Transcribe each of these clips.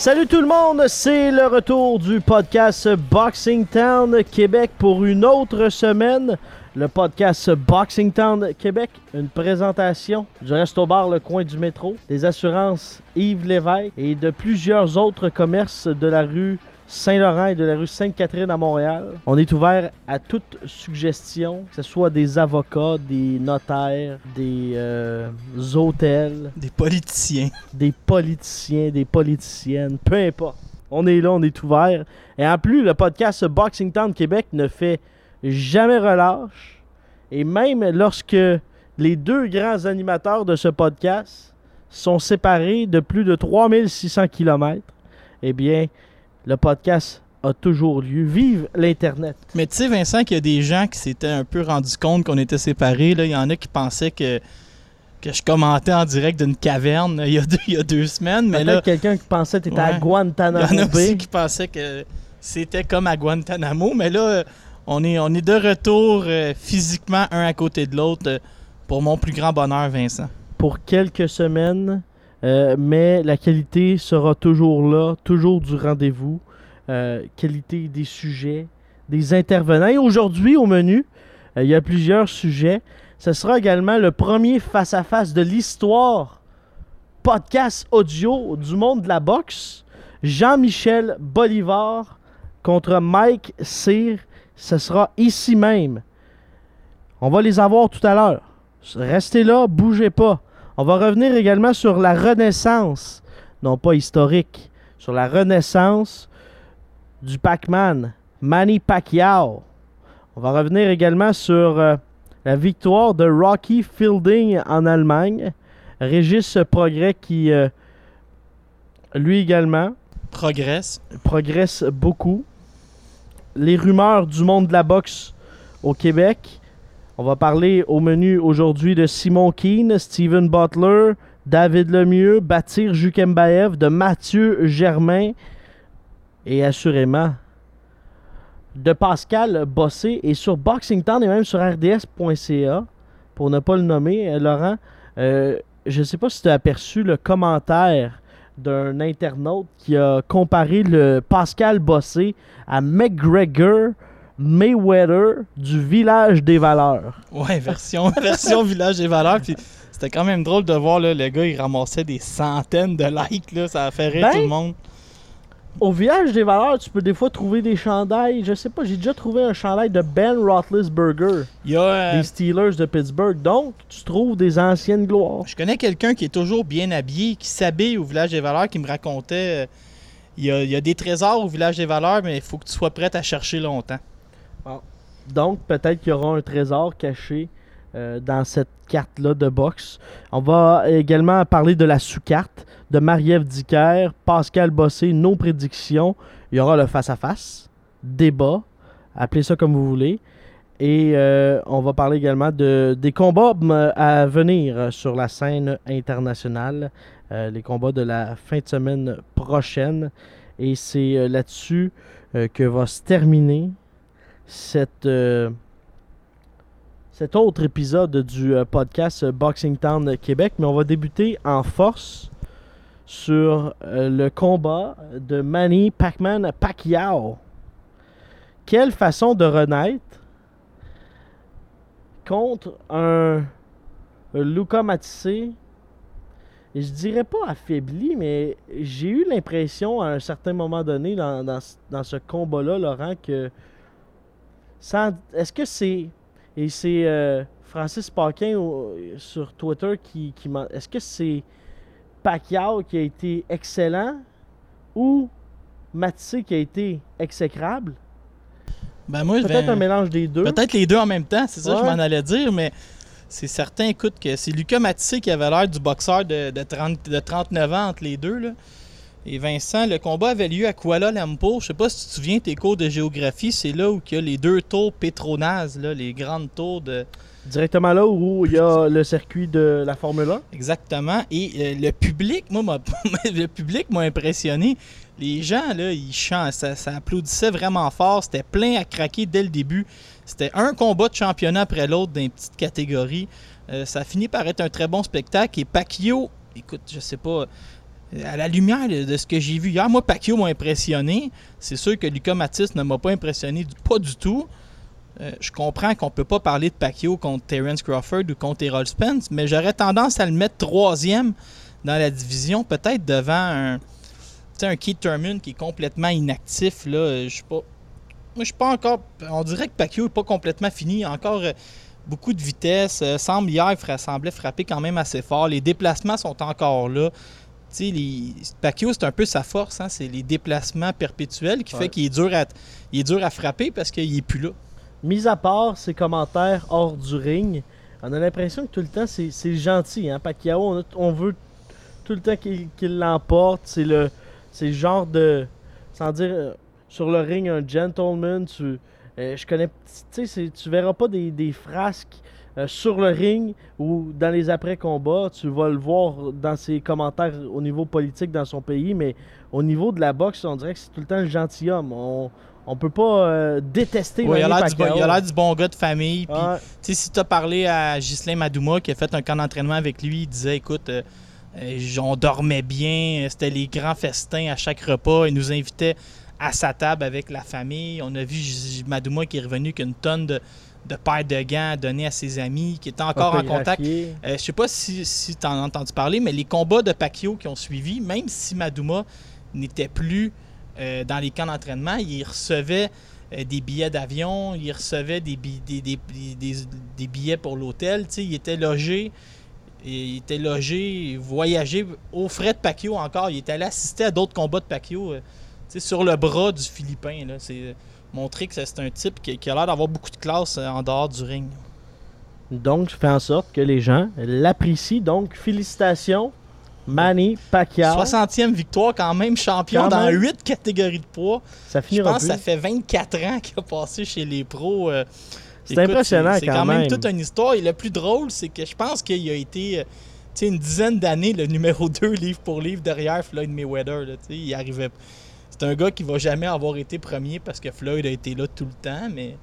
Salut tout le monde, c'est le retour du podcast Boxing Town Québec pour une autre semaine. Le podcast Boxing Town Québec, une présentation du Resto Bar Le Coin du Métro, des assurances Yves Lévesque et de plusieurs autres commerces de la rue Saint-Laurent et de la rue Sainte-Catherine à Montréal. On est ouvert à toute suggestion, que ce soit des avocats, des notaires, des euh, hôtels, Des politiciens. des politiciens, des politiciennes, peu importe. On est là, on est ouvert. Et en plus, le podcast Boxing Town Québec ne fait jamais relâche. Et même lorsque les deux grands animateurs de ce podcast sont séparés de plus de 3600 km, eh bien, le podcast a toujours lieu. Vive l'Internet! Mais tu sais, Vincent, qu'il y a des gens qui s'étaient un peu rendus compte qu'on était séparés. Là. Il y en a qui pensaient que, que je commentais en direct d'une caverne il y a deux, il y a deux semaines. Mais là, quelqu'un qui pensait que tu étais à Ouais. il y Guantanamo en a aussi qui pensaient que c'était comme à Guantanamo. Mais là, euh, on est, on est de retour euh, physiquement un à côté de l'autre euh, pour mon plus grand bonheur, Vincent. pour quelques semaines, euh, mais la qualité sera toujours là, toujours du rendez-vous. Euh, qualité des sujets, des intervenants. Et aujourd'hui, au menu, euh, il y a plusieurs sujets. Ce sera également le premier face-à-face de l'histoire podcast audio du monde de la boxe. Jean-Michel Bolivar contre Mike Cyr. Ce sera ici même. On va les avoir tout à l'heure. Restez là, bougez pas. On va revenir également sur la renaissance, non pas historique, sur la renaissance du Pac-Man, Manny Pacquiao. On va revenir également sur euh, la victoire de Rocky Fielding en Allemagne. Régis Progrès qui, euh, lui également, Progresse. progresse beaucoup. Les rumeurs du monde de la boxe au Québec. On va parler au menu aujourd'hui de Simon Keane, Steven Butler, David Lemieux, Batir Jukembaev, de Mathieu Germain et assurément de Pascal Bossé et sur Boxing Town et même sur rds.ca pour ne pas le nommer, euh, Laurent. euh, je ne sais pas si tu as aperçu le commentaire d'un internaute qui a comparé le Pascal Bossé à McGregor Mayweather du village des valeurs. Ouais, version, version Village des Valeurs. Puis c'était quand même drôle de voir là, le gars, il ramassait des centaines de likes. Là, ça a fait rire Ben, tout le monde. Au village des valeurs, tu peux des fois trouver des chandails. Je sais pas, j'ai déjà trouvé un chandail de Ben Roethlisberger Il y a, euh, des Steelers de Pittsburgh. Donc, tu trouves des anciennes gloires. Je connais quelqu'un qui est toujours bien habillé, qui s'habille au Village des Valeurs, qui me racontait euh, il, y a, il y a des trésors au Village des Valeurs, mais il faut que tu sois prêt à chercher longtemps. Donc, peut-être qu'il y aura un trésor caché euh, dans cette carte-là de boxe. On va également parler de la sous-carte de Marie-Ève Dicker, Pascal Bossé, nos prédictions. Il y aura le face-à-face, débat, appelez ça comme vous voulez. Et euh, on va parler également de, des combats à venir sur la scène internationale, euh, les combats de la fin de semaine prochaine. Et c'est là-dessus que va se terminer euh, cet autre épisode du euh, podcast Boxing Town Québec. Mais on va débuter en force sur euh, le combat de Manny Pacman Pacquiao. Quelle façon de renaître contre un, Luca Matissé. Je dirais pas affaibli, mais j'ai eu l'impression à un certain moment donné dans, dans ce- dans ce combat-là, Laurent, que sans- Est-ce que c'est. Et c'est euh, Francis Paquin sur Twitter qui, qui Est-ce que c'est Pacquiao qui a été excellent ou Matissé qui a été exécrable? Ben moi, Peut-être ben, un mélange des deux. Peut-être les deux en même temps, c'est ça que je m'en allais dire, mais c'est certain, écoute, que c'est Lucas Matissé qui avait l'air du boxeur de, de, 30 de 39 ans entre les deux. Là. Et Vincent, le combat avait lieu à Kuala Lumpur. Je sais pas si tu te souviens tes cours de géographie, c'est là où il y a les deux tours Petronas, là, les grandes tours de. Directement là où il y a le circuit de la Formule 1. Exactement. Et euh, le public, moi, m'a- le public m'a impressionné. Les gens, là, ils chantent, ça, ça applaudissait vraiment fort. C'était plein à craquer dès le début. C'était un combat de championnat après l'autre dans une petite catégorie. Euh, ça a fini par être un très bon spectacle. Et Pacquiao, écoute, je sais pas, à la lumière de ce que j'ai vu hier, moi, Pacquiao m'a impressionné. C'est sûr que Lucas Mathis ne m'a pas impressionné, pas du tout. Euh, je comprends qu'on peut pas parler de Pacquiao contre Terence Crawford ou contre Errol Spence, mais j'aurais tendance à le mettre troisième dans la division, peut-être devant un, un Keith Thurman qui est complètement inactif. Euh, je suis pas, suis pas encore. On dirait que Pacquiao n'est pas complètement fini. Encore euh, beaucoup de vitesse. Semble hier, il semblait frapper quand même assez fort. Les déplacements sont encore là. Les... Pacquiao, c'est un peu sa force. hein, C'est les déplacements perpétuels qui Ouais. fait qu'il est dur à, il est dur à frapper parce qu'il est plus là. Mis à part ses commentaires hors du ring, on a l'impression que tout le temps c'est gentil. Hein? Pacquiao, on, a- on veut tout le temps qu'il l'emporte. C'est le, genre de. Sans dire euh, sur le ring un gentleman. Tu, euh, je connais. Tu sais, c'est- tu verras pas des, des frasques euh, sur le ring ou dans les après-combats. Tu vas le voir dans ses commentaires au niveau politique dans son pays, mais au niveau de la boxe, on dirait que c'est tout le temps le gentilhomme. On, on peut pas euh, détester Ouais, il a l'air du, bon- Pacquiao. il a l'air du bon gars de famille. sais, si tu as parlé à Ghislain Madouma qui a fait un camp d'entraînement avec lui, il disait écoute, euh, euh, on dormait bien, c'était les grands festins à chaque repas. Il nous invitait à sa table avec la famille. On a vu Madouma qui est revenu qu'une tonne de, de paires de gants à donner à ses amis, qui était encore en contact. Euh, je sais pas si, si tu en as entendu parler, mais les combats de Pacquiao qui ont suivi, même si Madouma n'était plus euh, dans les camps d'entraînement, il recevait euh, des billets d'avion, il recevait des, bi- des, billets pour l'hôtel, il était logé. Et il était logé, voyagé aux frais de Pacquiao encore. Il était allé assister à d'autres combats de Pacquiao sur le bras du Philippin. là. Montrer que c'est un type qui, qui a l'air d'avoir beaucoup de classe euh, en dehors du ring. Donc, je fais en sorte que les gens l'apprécient. Donc, félicitations, Manny Pacquiao. 60e victoire, quand même champion Quand dans même. 8 catégories de poids. Ça Je finira pense que plus. ça fait 24 ans qu'il a passé chez les pros. euh, C'est impressionnant c'est- C'est quand quand même même. toute une histoire. Et le plus drôle, c'est que je pense qu'il a été euh, tu sais, une dizaine d'années le numéro 2 livre pour livre derrière Floyd Mayweather. là, tu il arrivait. C'est un gars qui va jamais avoir été premier parce que Floyd a été là tout le temps, mais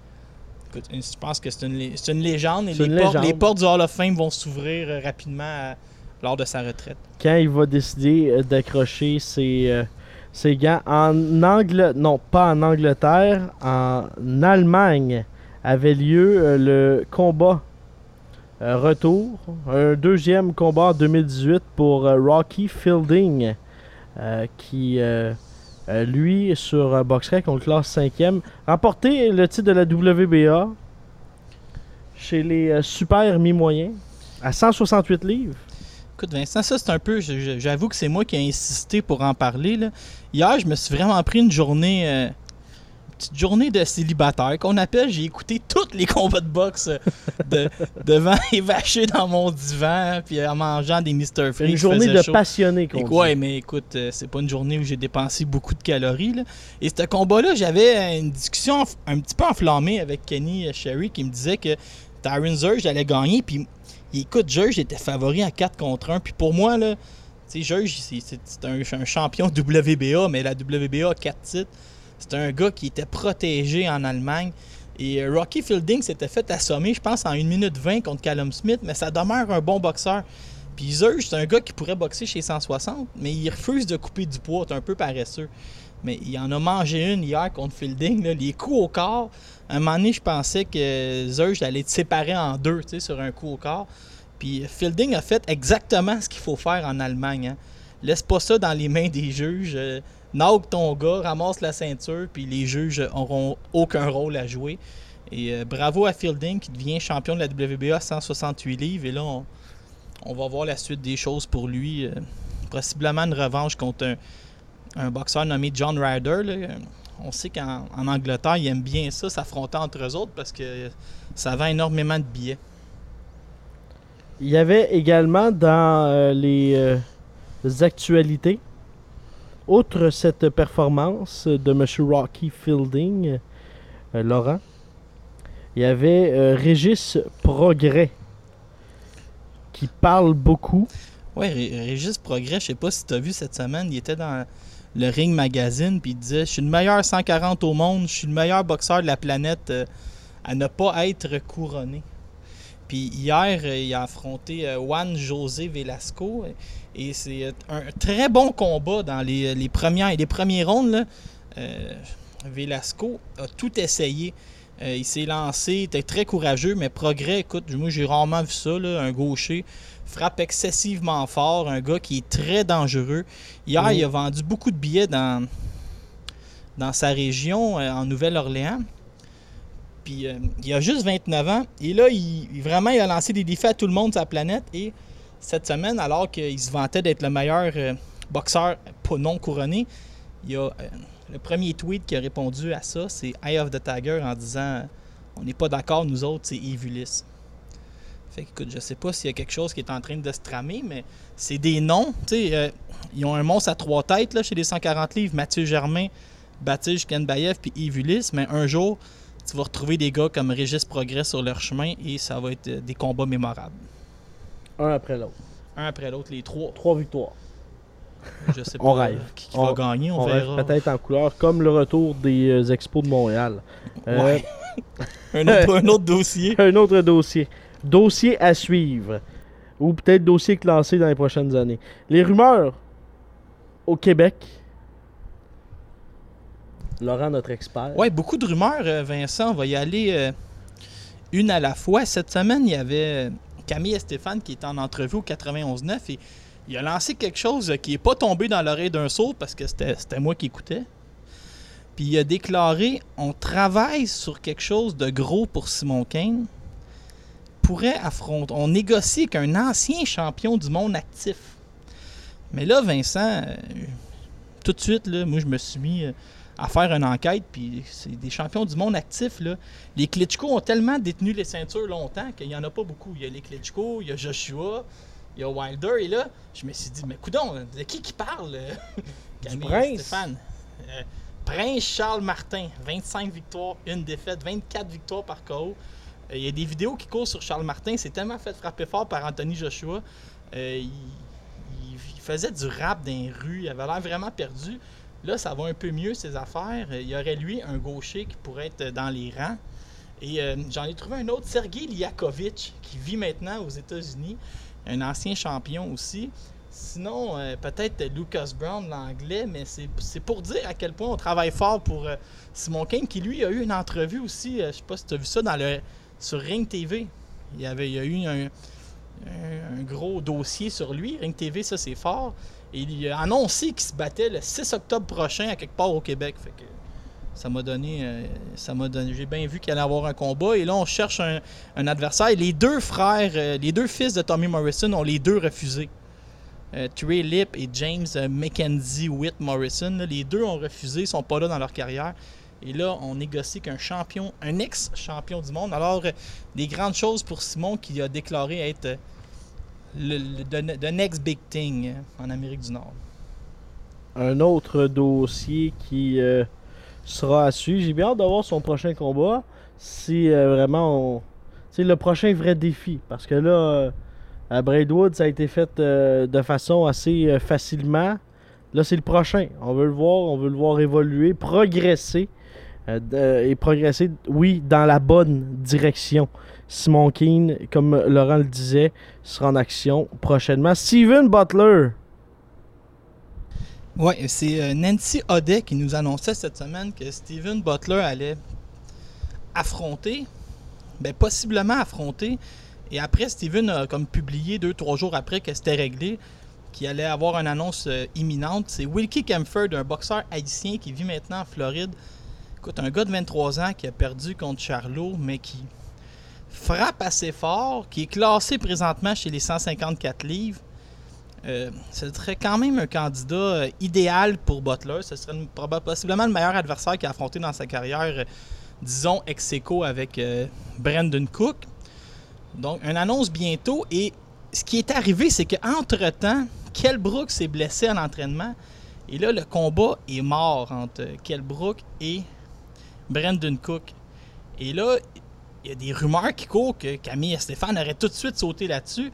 écoute, je pense que c'est une, lé- c'est une légende et les une portes, légende. les portes du Hall of Fame vont s'ouvrir euh, rapidement à- lors de sa retraite. Quand il va décider euh, d'accrocher ses, euh, ses gants en Angleterre, non pas en Angleterre, en Allemagne, avait lieu le combat euh, retour, un deuxième combat en 2018 pour euh, Rocky Fielding, euh, qui euh, euh, lui sur euh, BoxRec, on le classe cinquième, remporté le titre de la WBA chez les euh, super mi-moyens à 168 livres. Écoute, Vincent, ça c'est un peu. J'avoue que c'est moi qui ai insisté pour en parler. là. Hier, je me suis vraiment pris une journée. Petite journée de célibataire qu'on appelle. J'ai écouté tous les combats de boxe de, devant et vaché dans mon divan, puis en mangeant des Mr. Freeze. Une journée de chaud. passionné qu'on ouais, mais écoute, euh, c'est pas une journée où j'ai dépensé beaucoup de calories. là. Et ce combat-là, j'avais une discussion un petit peu enflammée avec Kenny euh, Sherry qui me disait que Tyron Zurge allait gagner. Puis écoute, Zurge était favori à 4 contre 1. Puis pour moi, là, tu sais, Zurge, c'est c'est- c'est un, un champion WBA, mais la WBA a 4 titres. C'est un gars qui était protégé en Allemagne. Et euh, Rocky Fielding s'était fait assommer, je pense, en 1 minute 20 contre Callum Smith, mais ça demeure un bon boxeur. Puis Zurge, c'est un gars qui pourrait boxer chez 160, mais il refuse de couper du poids, c'est un peu paresseux. Mais il en a mangé une hier contre Fielding, les coups au corps. À un moment donné, je pensais que Zurge allait être séparé en deux, sur un coup au corps. Puis Fielding a fait exactement ce qu'il faut faire en Allemagne. hein. Laisse pas ça dans les mains des juges. Knock ton gars, ramasse la ceinture, puis les juges auront aucun rôle à jouer. Et euh, bravo à Fielding qui devient champion de la WBA à 168 livres. Et là, on, va voir la suite des choses pour lui. euh, possiblement une revanche contre un, boxeur nommé John Ryder. On sait qu'en en Angleterre, ils aiment bien ça, s'affronter entre eux autres parce que ça vend énormément de billets. Il y avait également dans euh, les actualités outre cette performance de M. Rocky Fielding, euh, Laurent, il y avait euh, Régis Progrès qui parle beaucoup. Ré- Régis Progrès, je sais pas si tu as vu cette semaine, il était dans le Ring Magazine puis il disait Je suis le meilleur 140 au monde, je suis le meilleur boxeur de la planète euh, à ne pas être couronné. Puis hier, euh, il a affronté euh, Juan José Velasco euh, et c'est un très bon combat dans les, les premières les premiers rounds. Là. Euh, Velasco a tout essayé. Euh, il s'est lancé, il était très courageux, mais progrès, écoute, moi j'ai rarement vu ça, là, un gaucher frappe excessivement fort, un gars qui est très dangereux. Hier, il a vendu beaucoup de billets dans, dans sa région, euh, en Nouvelle-Orléans. Puis euh, il a juste 29 ans. Et là, il, vraiment, il a lancé des défis à tout le monde sur la planète. Et cette semaine, alors qu'il se vantait d'être le meilleur euh, boxeur non couronné, il a euh, le premier tweet qui a répondu à ça, c'est Eye of the Tiger en disant On n'est pas d'accord, nous autres, c'est Evulis. Fait écoute, je sais pas s'il y a quelque chose qui est en train de se tramer, mais c'est des noms. Sais, euh, ils ont un monstre à trois têtes là, chez les 140 livres Mathieu Germain, Baptiste Kenbayev puis Ulysse. Mais un jour, tu vas retrouver des gars comme Régis Progrès sur leur chemin et ça va être euh, des combats mémorables. Un après l'autre. Un après l'autre, les trois. Trois victoires. Je sais pas On rêve. euh, qui, qui On- va gagner, on, verra. peut-être en couleur, comme le retour des euh, expos de Montréal. Euh, Ouais. un, autre, un autre dossier. un autre dossier. Dossier à suivre. Ou peut-être dossier classé dans les prochaines années. Les rumeurs au Québec. Laurent, notre expert. Ouais, beaucoup de rumeurs, euh, Vincent. On va y aller euh, une à la fois. Cette semaine, il y avait euh, Camille et Stéphane qui était en entrevue au 91.9 et il a lancé quelque chose qui n'est pas tombé dans l'oreille d'un sourd parce que c'était moi qui écoutais. Puis il a déclaré on travaille sur quelque chose de gros pour Simon Kane. Pourrait affronter. On négocie avec un ancien champion du monde actif. Mais là, Vincent, tout de suite, là, moi, je me suis mis. À faire une enquête, puis c'est des champions du monde actifs. Là. Les Klitschko ont tellement détenu les ceintures longtemps qu'il n'y en a pas beaucoup. Il y a les Klitschko, il y a Joshua, il y a Wilder, et là, je me suis dit, mais coudon, de qui qui parle euh, Camille Prince. Stéphane. Euh, Prince Charles Martin, 25 victoires, une défaite, 24 victoires par KO. Euh, Il y a des vidéos qui courent sur Charles Martin, c'est tellement fait frapper fort par Anthony Joshua. Euh, il, il- il faisait du rap dans les rues, il avait l'air vraiment perdu. Là, ça va un peu mieux, ses affaires. Il y aurait, lui, un gaucher qui pourrait être dans les rangs. Et euh, j'en ai trouvé un autre, Sergei Liakovic, qui vit maintenant aux États-Unis, un ancien champion aussi. Sinon, euh, peut-être Lucas Brown, l'anglais, mais c'est pour dire à quel point on travaille fort pour euh, Simon Kane, qui lui a eu une entrevue aussi, je sais pas si tu as vu ça, sur Ring TV. Il y, a eu un gros dossier sur lui. Ring TV, ça c'est fort. Il a annoncé qu'il se battait le 6 octobre prochain à quelque part au Québec. Fait que ça m'a donné. euh, ça m'a donné. J'ai bien vu qu'il allait avoir un combat. Et là, on cherche un, adversaire. Les deux frères, euh, les deux fils de Tommy Morrison ont les deux refusé. Euh, Trey Lip et James euh, Mackenzie Witt Morrison, les deux ont refusé, ils sont pas là dans leur carrière. Et là, on négocie qu'un champion, un ex-champion du monde. Alors, des grandes choses pour Simon qui a déclaré être le, next big thing en Amérique du Nord. Un autre dossier qui euh, sera à suivre. J'ai bien hâte d'avoir son prochain combat. Si euh, vraiment. C'est le prochain vrai défi. Parce que là, euh, à Braidwood, ça a été fait de façon assez facilement. Là, c'est le prochain. On veut le voir, on veut le voir évoluer, progresser. et progresser, oui, dans la bonne direction. Simon Keane, comme Laurent le disait, sera en action prochainement. Steven Butler. Ouais, c'est euh, Nancy Audet qui nous annonçait cette semaine que Steven Butler allait affronter, ben possiblement affronter. Et après, Steven a comme publié deux, trois jours après que c'était réglé, qu'il allait avoir une annonce euh, imminente. C'est Wilkie Kempford, un boxeur haïtien qui vit maintenant en Floride. Écoute, un gars de 23 ans qui a perdu contre Charlot, mais qui frappe assez fort, qui est classé présentement chez les 154 livres. Euh, ce serait quand même un candidat euh, idéal pour Butler. Ce serait une- possiblement le meilleur adversaire qu'il a affronté dans sa carrière, euh, disons ex aequo avec Brandon Cook. Donc, une annonce bientôt. Et ce qui est arrivé, c'est qu'entre-temps, Kell Brooks s'est blessé à l'entraînement Et là, le combat est mort entre Kell Brook et Brandon Cook. Et là, y a des rumeurs qui courent que Camille et Stéphane auraient tout de suite sauté là-dessus.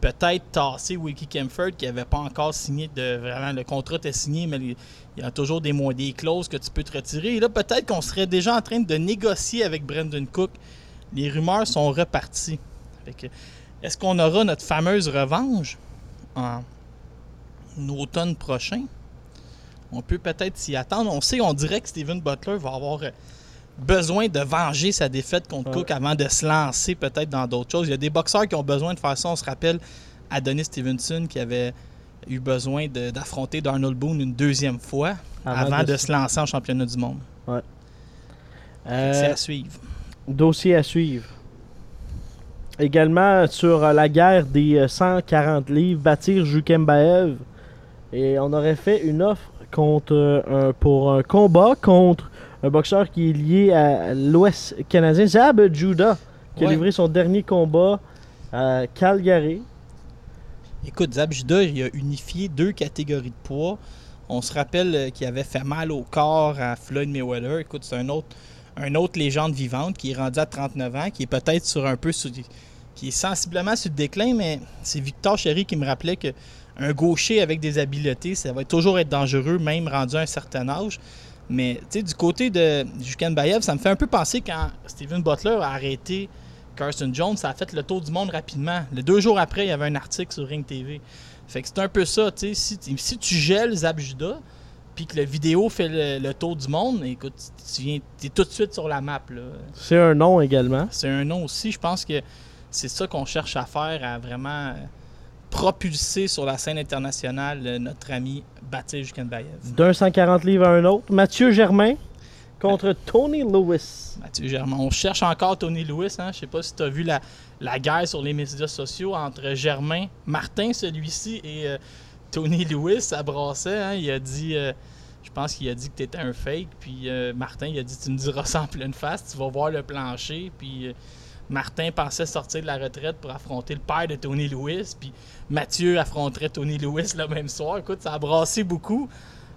Peut-être tasser Wiki Kemford qui n'avait pas encore signé de. Vraiment, le contrat était signé, mais il y a toujours des, mo- des clauses que tu peux te retirer. Et là, peut-être qu'on serait déjà en train de négocier avec Brandon Cook. Les rumeurs sont reparties. Est-ce qu'on aura notre fameuse revanche en automne prochain? On peut peut-être s'y attendre. On sait, on dirait que Steven Butler va avoir euh, besoin de venger sa défaite contre Ouais. Cook avant de se lancer peut-être dans d'autres choses. Il y a des boxeurs qui ont besoin de faire ça. On se rappelle Adonis Stevenson qui avait eu besoin d'affronter Darnold Boone une deuxième fois avant, de, se lancer en championnat du monde. Que C'est Euh, à suivre. dossier à suivre. Également sur euh, la guerre des euh, 140 livres, bâtir Jukembaev. Et on aurait fait une offre contre euh, un, pour un combat contre un boxeur qui est lié à l'Ouest canadien, Zab Judah, qui a livré son dernier combat à Calgary. Écoute, Zab Judah, il a unifié deux catégories de poids. On se rappelle euh, qu'il avait fait mal au corps à Floyd Mayweather. Écoute, c'est un autre, un autre légende vivante qui est rendu à 39 ans, qui est peut-être sur un peu sur- qui est sensiblement sur le déclin, mais c'est Victor Chéry qui me rappelait que un gaucher avec des habiletés, ça va toujours être dangereux, même rendu à un certain âge. Mais tu sais, du côté de Jukan Bayev, ça me fait un peu penser quand Steven Butler a arrêté Carson Jones, ça a fait le tour du monde rapidement. Le deux jours après, il y avait un article sur Ring TV. Fait que c'est un peu ça, tu sais. Si, tu gèles Zab Judah, puis que la vidéo fait le, le tour du monde, écoute, tu viens, es tout de suite sur la map. là. C'est un nom également. C'est un nom aussi. Je pense que c'est ça qu'on cherche à faire, à vraiment propulser sur la scène internationale euh, notre ami Batil Jukenbayev. D'un 140 livres à un autre. Mathieu Germain contre Tony Lewis. Mathieu Germain. On cherche encore Tony Lewis. Hein? Je sais pas si tu as vu la, la guerre sur les médias sociaux entre Germain, Martin, celui-ci, et euh, Tony Lewis. Ça brassait. hein. Il a dit, euh, je pense qu'il a dit que tu étais un fake. Puis euh, Martin, il a dit Tu me diras ça en pleine face. Tu vas voir le plancher. Puis Martin pensait sortir de la retraite pour affronter le père de Tony Lewis. Puis Mathieu affronterait Tony Lewis le même soir. Écoute, ça a brassé beaucoup.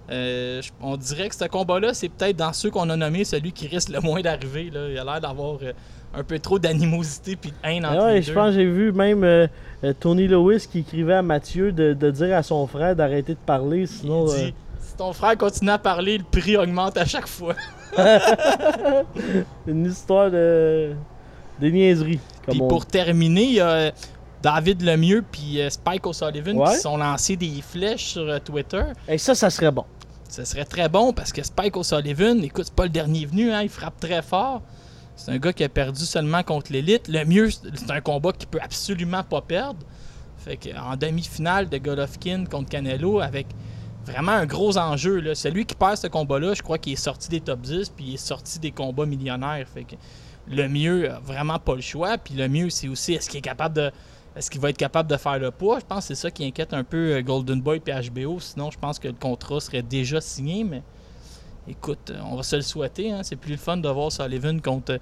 Euh, on dirait que ce combat-là, c'est peut-être dans ceux qu'on a nommés celui qui risque le moins d'arriver. là. Il a l'air d'avoir euh, un peu trop d'animosité puis de haine entre ouais, les je deux. pense que j'ai vu même euh, Tony Lewis qui écrivait à Mathieu de, de dire à son frère d'arrêter de parler, sinon. Il dit, si ton frère continue à parler, le prix augmente à chaque fois. une histoire de. Des niaiseries. Puis on pour terminer, il y a euh, David Lemieux puis euh, Spike O'Sullivan Ouais. qui sont lancés des flèches sur euh, Twitter. Et ça, ça serait bon. Ce serait très bon parce que Spike O'Sullivan, écoute, c'est pas le dernier venu, hein, il frappe très fort. C'est un gars qui a perdu seulement contre l'élite. Le mieux, c'est un combat qu'il peut absolument pas perdre. Fait que en demi-finale de Golovkin contre Canelo avec vraiment un gros enjeu. Là. Celui qui perd ce combat-là, je crois qu'il est sorti des top 10 puis il est sorti des combats millionnaires. Fait que le mieux, a vraiment pas le choix. Puis le mieux, c'est aussi est-ce qu'il est capable de. Est-ce qu'il va être capable de faire le poids? Je pense que c'est ça qui inquiète un peu euh, Golden Boy et HBO. Sinon, je pense que le contrat serait déjà signé. Mais écoute, euh, on va se le souhaiter. hein. C'est plus le fun de voir Sullivan contre euh,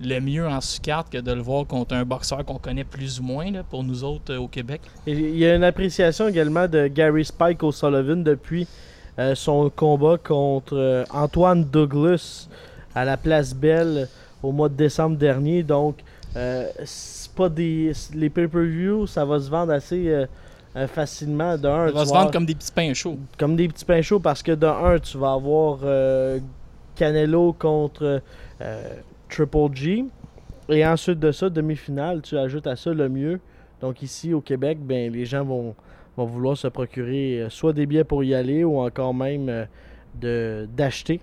le mieux en sous-carte que de le voir contre un boxeur qu'on connaît plus ou moins là, pour nous autres euh, au Québec. Il y a une appréciation également de Gary Spike O'Sullivan depuis euh, son combat contre euh, Antoine Douglas à la Place Belle au mois de décembre dernier. Donc, euh, c'est pas des les pay-per-view, ça va se vendre assez euh, euh, facilement. De un, On va se vendre comme des petits pains chauds. comme des petits pains chauds parce que de un, tu vas avoir Canelo contre Triple G. Et ensuite de ça, demi-finale, tu ajoutes à ça le mieux. Donc ici au Québec, ben, les gens vont, vont vouloir se procurer soit des billets pour y aller ou encore même de d'acheter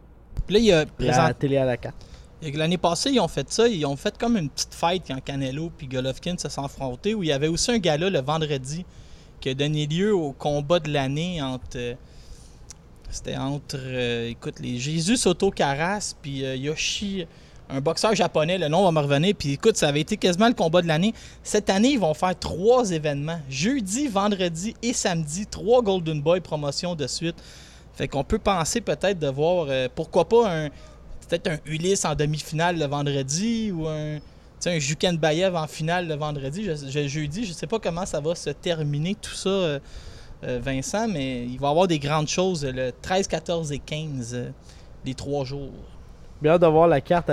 Puis là, il y a la présent- télé à la carte. L'année passée, ils ont fait ça. Ils ont fait comme une petite fête quand Canelo puis Golovkin se sont affrontés, où il y avait aussi un gala le vendredi qui a donné lieu au combat de l'année entre. euh, C'était entre, euh, écoute, les Jésus Soto Caras puis euh, Yoshi, un boxeur japonais, le nom va me revenir. Puis écoute, ça avait été quasiment le combat de l'année. Cette année, ils vont faire trois événements. Jeudi, vendredi et samedi, trois Golden Boy promotions de suite. Fait qu'on peut penser peut-être de voir, pourquoi pas un, peut-être un Ulysse en demi-finale le vendredi ou un, un Juken Bayev en finale le vendredi, je, je- jeudi. Je sais pas comment ça va se terminer tout ça euh, euh, Vincent, mais il va y avoir des grandes choses le 13, 14 et 15, euh, les trois jours. Bien de voir la carte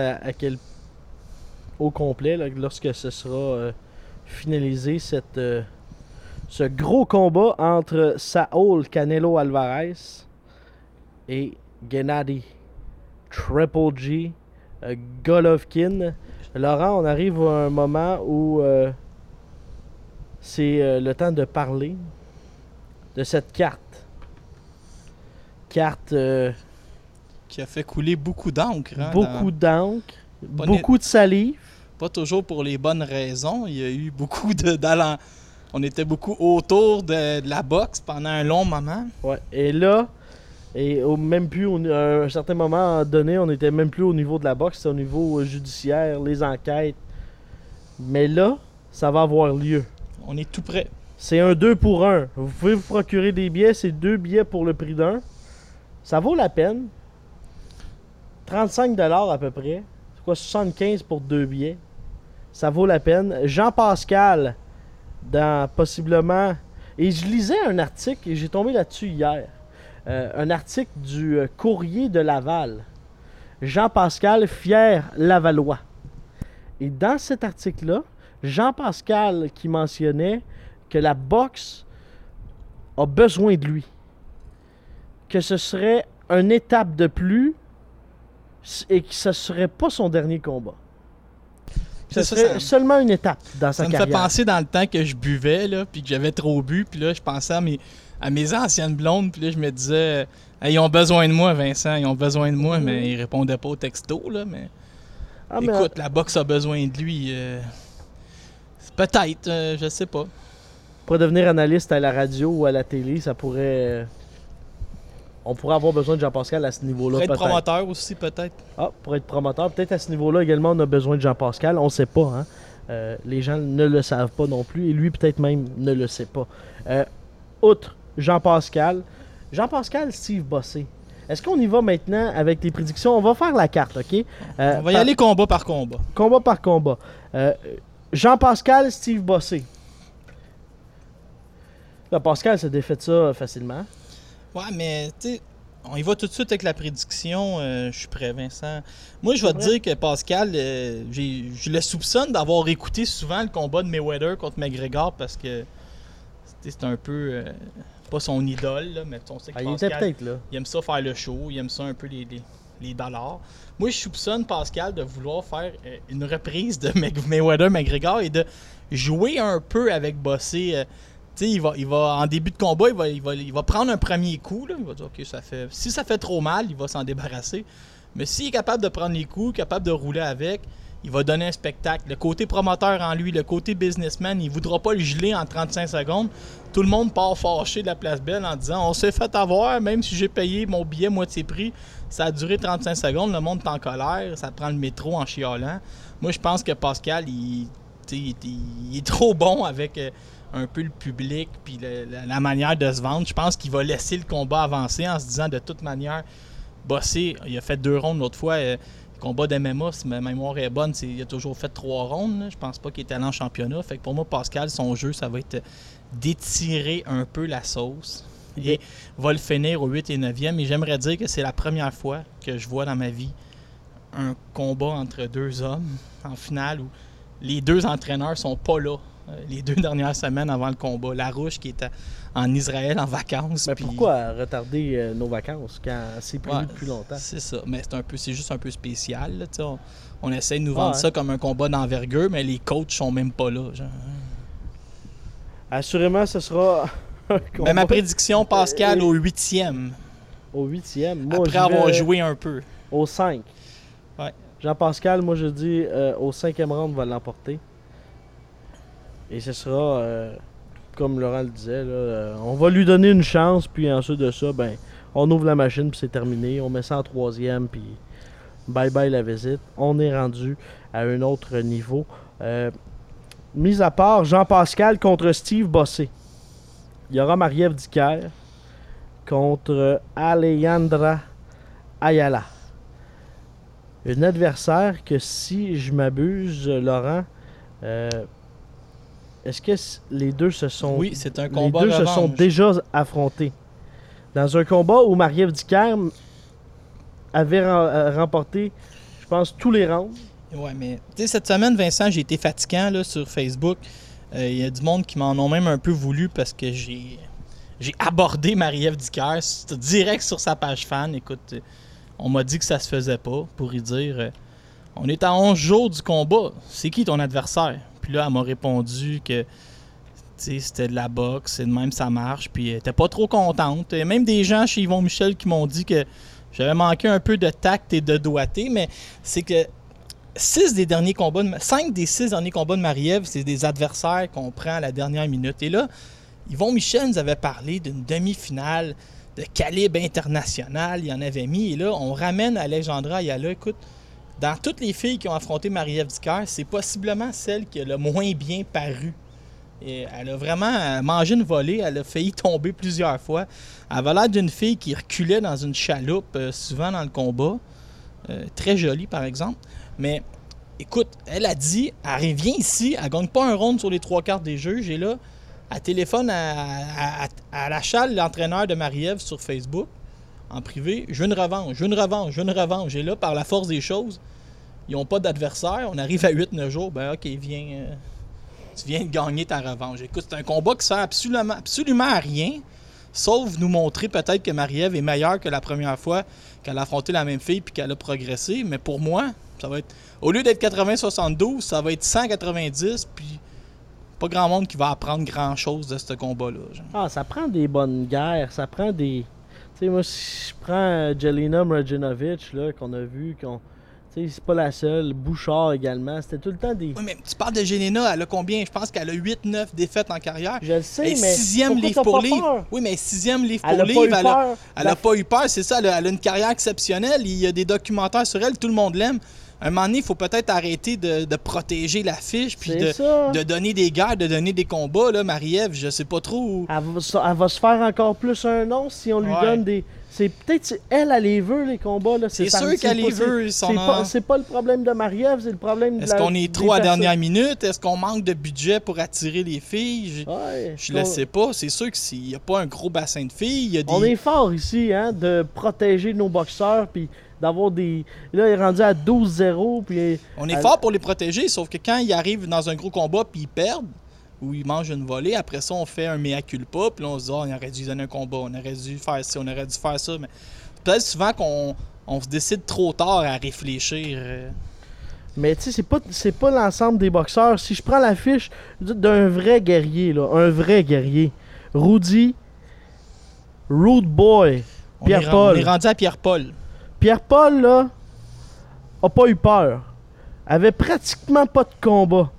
au complet lorsque ce sera euh, finalisé cette, ce gros combat entre Saul Canelo Alvarez et Gennady Triple G euh, Golovkin. Laurent, on arrive à un moment où euh, c'est euh, le temps de parler de cette carte. Carte Qui a fait couler beaucoup d'encre. hein, beaucoup d'encre, beaucoup de salive. Pas toujours pour les bonnes raisons. Il y a eu beaucoup de. On était beaucoup autour de, de la boxe pendant un long moment. Ouais. Et là, et au même plus à un certain moment donné, on était même plus au niveau de la boxe, c'était au niveau judiciaire, les enquêtes. Mais là, ça va avoir lieu. On est tout prêt. C'est un 2 pour 1. Vous pouvez vous procurer des billets, c'est deux billets pour le prix d'un. Ça vaut la peine. 35 à peu près. C'est quoi 75 pour deux billets? Ça vaut la peine. Jean-Pascal dans possiblement et je lisais un article et j'ai tombé là-dessus hier. Euh, un article du euh, Courrier de Laval. Jean-Pascal fier Lavallois. Et dans cet article-là, Jean-Pascal qui mentionnait que la boxe a besoin de lui. Que ce serait une étape de plus et que ce serait pas son dernier combat. Ce ça, serait ça- seulement une étape dans sa Ça me fait carrière. penser dans le temps que je buvais, là, puis que j'avais trop bu, puis là, je pensais à mes, à mes anciennes blondes, puis là, je me disais, Hey, ils ont besoin de moi, Vincent, ils ont besoin de moi, mais ils répondaient pas au texto, là, mais... Ah, mais, Écoute, la boxe a besoin de lui. euh, Peut-être, euh, je sais pas. pour devenir analyste à la radio ou à la télé, ça pourrait. On pourrait avoir besoin de Jean-Pascal à ce niveau-là. Pour être promoteur aussi, peut-être. Ah, pour être promoteur. Peut-être à ce niveau-là également, on a besoin de Jean-Pascal. On ne sait pas. Hein? Euh, les gens ne le savent pas non plus. Et lui, peut-être même, ne le sait pas. Euh, outre Jean-Pascal, Jean-Pascal, Steve Bossé. Est-ce qu'on y va maintenant avec les prédictions? On va faire la carte, OK? Euh, On va y par- aller combat par combat. Combat par combat. Euh, Jean-Pascal, Steve Bossé. Là, Pascal s'est défait de ça facilement. Ouais, mais tu sais, on y va tout de suite avec la prédiction. euh, je suis prêt, Vincent. Moi, je vais te dire que Pascal, euh, je le soupçonne d'avoir écouté souvent le combat de Mayweather contre McGregor parce que c'est un peu euh, pas son idole, là, mais on sait que Ah, il était Pascal, là. il aime ça faire le show, il aime ça un peu les, les, les dollars. Moi, je soupçonne Pascal de vouloir faire une reprise de Mc- Mayweather-McGregor et de jouer un peu avec Bossé. Il va, il va, en début de combat, il va, il va, il va prendre un premier coup. Là. Il va dire, OK, ça fait... Si ça fait trop mal, il va s'en débarrasser. Mais s'il est capable de prendre les coups, capable de rouler avec, il va donner un spectacle. Le côté promoteur en lui, le côté businessman, il voudra pas le geler en 35 secondes. Tout le monde part fâché de la place belle en disant On s'est fait avoir, même si j'ai payé mon billet moitié prix, ça a duré 35 secondes, le monde est en colère, ça prend le métro en chialant. Moi, je pense que Pascal, il, il est trop bon avec euh, un peu le public puis le- la, la manière de se vendre. Je pense qu'il va laisser le combat avancer en se disant de toute manière, bosser. Il a fait deux rondes l'autre fois. euh, le combat d'MMA, si ma mémoire est bonne, c'est- il a toujours fait trois rondes. là. Je pense pas qu'il est allé en championnat. Fait que pour moi, Pascal, son jeu, ça va être d'étirer un peu la sauce. Et va le finir au 8 et 9e. Et j'aimerais dire que c'est la première fois que je vois dans ma vie un combat entre deux hommes en finale où les deux entraîneurs sont pas là les deux dernières semaines avant le combat. Larouche qui est à- en Israël en vacances. Mais puis- pourquoi retarder euh, nos vacances quand c'est prévu Ouais, depuis longtemps? C'est ça, mais c'est un peu, c'est juste un peu spécial. là, on, on essaie de nous vendre ouais. ça comme un combat d'envergure, mais les coachs sont même pas là. genre. Assurément, ce sera un Ben, combat ma prédiction, Pascal, Euh, au huitième, au huitième. Moi, après avoir joué un peu. Au 5. Ouais. Jean-Pascal, moi je dis euh, au cinquième round va l'emporter. Et ce sera, euh, comme Laurent le disait, là, euh, on va lui donner une chance, puis ensuite de ça, ben, on ouvre la machine, puis c'est terminé. On met ça en troisième, puis bye bye la visite. On est rendu à un autre niveau. Euh, mis à part Jean-Pascal contre Steve Bossé. Il y aura Marie-Ève Dicker contre Alejandra Ayala. Un adversaire que si je m'abuse, Laurent, euh, est-ce que les deux se sont Oui, c'est un les combat deux se sont déjà affrontés? Dans un combat où Marie-Ève Dicker avait euh, remporté, je pense, tous les rounds. Ouais, mais tu sais, cette semaine, Vincent, j'ai été fatigant là, sur Facebook. Euh, Il y a du monde qui m'en ont même un peu voulu parce que j'ai j'ai abordé Marie-Ève Dicker direct sur sa page fan. Écoute, on m'a dit que ça se faisait pas pour y dire euh, on est à 11 jours du combat. C'est qui ton adversaire? Puis là, elle m'a répondu que c'était de la boxe, c'est de même ça marche. Puis elle était pas trop contente. Et même des gens chez Yvon Michel qui m'ont dit que j'avais manqué un peu de tact et de doigté, mais c'est que six des derniers combats, cinq des six derniers combats de Marie-Ève, c'est des adversaires qu'on prend à la dernière minute. Et là, Yvon Michel nous avait parlé d'une demi-finale de calibre international. Il en avait mis. Et là, on ramène Alexandra Ayala. Écoute, dans toutes les filles qui ont affronté Marie-Ève Dicker, c'est possiblement celle qui a le moins bien paru. Elle a vraiment euh, mangé une volée. Elle a failli tomber plusieurs fois. Elle avait l'air d'une fille qui reculait dans une chaloupe, euh, souvent dans le combat. Euh, très jolie, par exemple. Mais écoute, elle a dit, elle revient ici, elle gagne pas un round sur les trois quarts des juges, et là, elle téléphone à, à, l'entraîneur de Marie-Ève, sur Facebook, en privé, je une revanche, je une revanche, je une revanche. Et là, par la force des choses, ils n'ont pas d'adversaire, on arrive à 8-9 jours, ben ok, viens, euh, tu viens de gagner ta revanche. Écoute, c'est un combat qui sert absolument, absolument à rien, sauf nous montrer peut-être que Marie-Ève est meilleure que la première fois qu'elle a affronté la même fille puis qu'elle a progressé. Mais pour moi, ça va être. Au lieu d'être 80-72, ça va être 190, puis pas grand monde qui va apprendre grand chose de ce combat-là. Ah, ça prend des bonnes guerres, ça prend des. Tu sais, moi, si je prends euh, Jelena Mrajinovic, là, qu'on a vu, qu'on. Tu sais, c'est pas la seule. Bouchard également. C'était tout le temps des. Oui, mais tu parles de Jelena, elle a combien? Je pense qu'elle a 8-9 défaites en carrière. Je le sais, Elle est mais. sixième livre pour livre. Oui, mais sixième livre Elle pour a livre. elle a- peur. Elle n'a pas eu peur, c'est ça. Elle a, elle a une carrière exceptionnelle. Il y a des documentaires sur elle, tout le monde l'aime. À un moment donné, il faut peut-être arrêter de, de protéger l'affiche, puis C'est de, donner des guerres, de donner des combats. Là, Marie-Ève, je sais pas trop. où- Elle va, se- elle va se faire encore plus un nom si on lui Ouais. donne des. C'est peut-être elle, elle les veut les combats là. C'est sûr qu'elle les veut. C'est en- pas, pas le problème de Marie-Ève, c'est le problème de Est-ce la- qu'on est trop à personnes. dernière minute? Est-ce qu'on manque de budget pour attirer les filles? Je, Ouais, je le sais pas. C'est sûr qu'il n'y a pas un gros bassin de filles. Il y a des... On est fort ici, hein, de protéger nos boxeurs, puis d'avoir des. Là, il est rendu à 12-0, puis. On est fort pour les protéger, sauf que quand ils arrivent dans un gros combat puis ils perdent, ou ils mangent une volée, après ça, on fait un mea culpa, puis là, on se dit, Ah, on aurait dû donner un combat, on aurait dû faire ci, on aurait dû faire ça. Mais peut-être souvent qu'on on se décide trop tard à réfléchir. euh. Mais tu sais, c'est pas, c'est pas l'ensemble des boxeurs. Si je prends la fiche d'un vrai guerrier, là, un vrai guerrier, Rudy, Rude Boy, On, Pierre-Paul. on est rendu à Pierre-Paul. Pierre-Paul, là, a pas eu peur. Avait pratiquement pas de combat.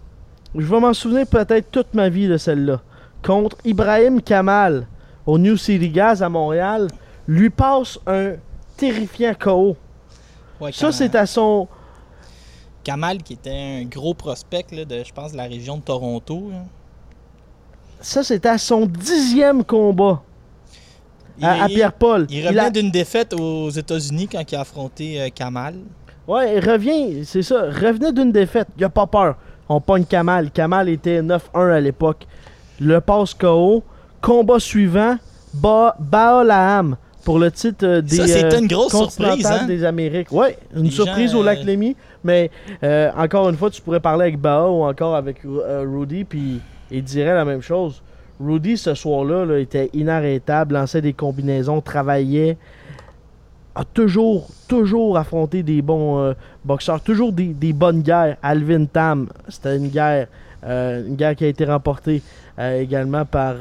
Je vais m'en souvenir peut-être toute ma vie de celle-là. Contre Ibrahim Kamal au New City Gas à Montréal, lui passe un terrifiant KO. Ouais, Ça, c'est à son. Kamal, qui était un gros prospect, là, de, je pense, de la région de Toronto. là. Ça, c'est à son dixième combat à, Pierre-Paul. il Il revenait a- d'une défaite aux États-Unis quand il a affronté euh, Kamal. Ouais, il revient, c'est ça. Revenait d'une défaite. Il a pas peur. On pogne Kamal. Kamal était 9-1 à l'époque. Le passe KO. Combat suivant, ba Baal pour le titre euh, des Ça, c'était euh, une grosse continentales surprise, hein? des Amériques. Ouais, une Les surprise gens, au lac euh, Lémy. Mais euh, encore une fois, tu pourrais parler avec Bao ou encore avec euh, Rudy, puis il dirait la même chose. Rudy, ce soir-là, là, était inarrêtable, lançait des combinaisons, travaillait, a toujours, toujours affronté des bons euh, boxeurs, toujours des, des bonnes guerres. Alvin Tam, c'était une guerre, euh, une guerre qui a été remportée euh, également par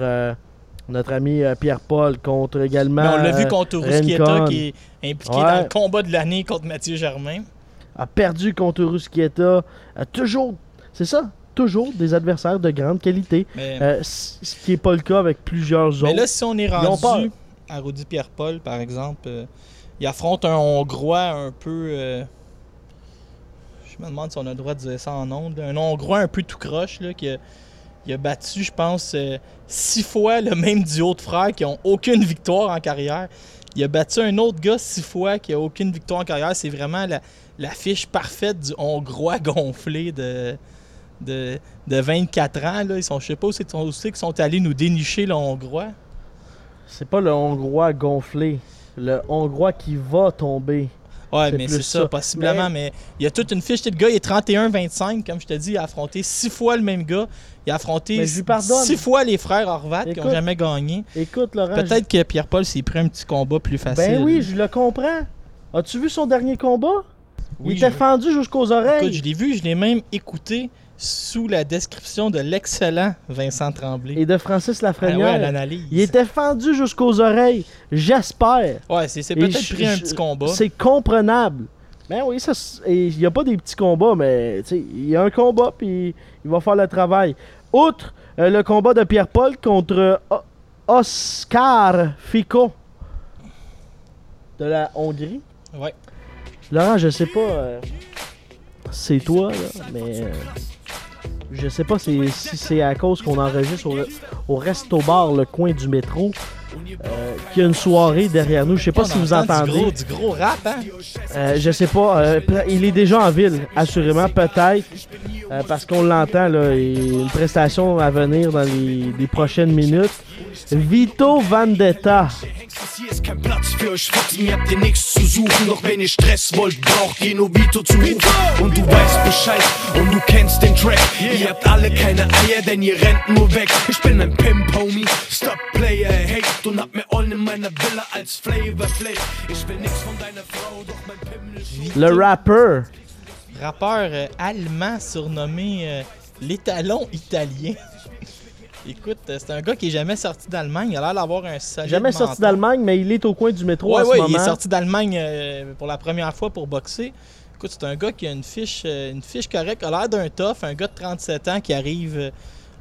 notre ami Pierre-Paul contre également. Mais on l'a vu contre Rincon. qui est impliqué Ouais. dans le combat de l'année contre Mathieu Germain. a perdu contre Rusquieta, a toujours, c'est ça, toujours des adversaires de grande qualité, Mais, euh, ce qui n'est pas le cas avec plusieurs mais autres. là, si on est rendu à Rudy Pierre-Paul, par exemple, euh, il affronte un Hongrois un peu. euh, je me demande si on a le droit de dire ça en ondes. Un Hongrois un peu tout croche, là, qui a, il a battu, je pense, six fois le même duo de frères qui n'ont aucune victoire en carrière. Il a battu un autre gars six fois qui a aucune victoire en carrière. C'est vraiment la, la fiche parfaite du Hongrois gonflé de, de, de 24 ans. Là. Ils sont, je sais pas où c'est qu'ils sont allés nous dénicher le Hongrois. C'est pas le Hongrois gonflé. Le Hongrois qui va tomber. Ouais, mais c'est ça, ça. possiblement. Mais... il y a toute une fiche. Le gars, il est 31-25, comme je te dis. Il a affronté six fois le même gars. Il a affronté six fois les frères Horvat qui n'ont jamais gagné. Écoute, Laurent. je- Peut-être que Pierre-Paul s'est pris un petit combat plus facile. Ben oui, je le comprends. As-tu vu son dernier combat? Oui, Il était fendu jusqu'aux oreilles. Écoute, je l'ai vu, je l'ai même écouté sous la description de l'excellent Vincent Tremblay. Et de Francis Ah Lafrenière. ouais, à l'analyse. il était fendu jusqu'aux oreilles. J'espère. Ouais, c'est peut-être pris un petit combat. C'est comprenable. Ben oui, ça, il n'y a pas des petits combats, mais il y a un combat, puis il va faire le travail. Outre euh, le combat de Pierre-Paul contre Oscar Fico de la Hongrie. Ouais. Laurent, je sais pas, euh, c'est toi, là, mais euh, je sais pas si, c'est à cause qu'on enregistre au, au Resto Bar, le coin du métro, euh, qu'il y a une soirée derrière nous. Je sais pas si vous entend entendez. Du gros, du gros rap, hein? Euh, je sais pas. euh, il est déjà en ville, assurément, peut-être. euh, parce qu'on l'entend, là. et une prestation à venir dans les, les prochaines minutes. Vito Vendetta. Hier ist kein Platz für euch Fotzen, ihr habt ihr nichts zu suchen. Doch wenn ihr Stress wollt, braucht ihr nur Vito zu rufen. Und du weißt Bescheid und du kennst den Track. Ihr habt alle keine Eier, denn ihr rennt nur weg. Ich bin ein Pimp, Homie, Stop Player, hate. Und hab mir Ollen in meiner Villa als Flavor Flav. Ich will nix von deiner Frau, doch mein Pimmel ist Le rapper. Rappeur euh, allemand surnommé euh, l'étalon italien. Écoute, euh, c'est un gars qui est jamais sorti d'Allemagne. Il a l'air d'avoir un solide Jamais sorti d'Allemagne, mais il est au coin du métro Ouais, en ouais, ce il est sorti d'Allemagne euh, pour la première fois pour boxer. Écoute, c'est un gars qui a une fiche, euh, une fiche correcte. Il a l'air d'un tough, un gars de 37 ans qui arrive, euh,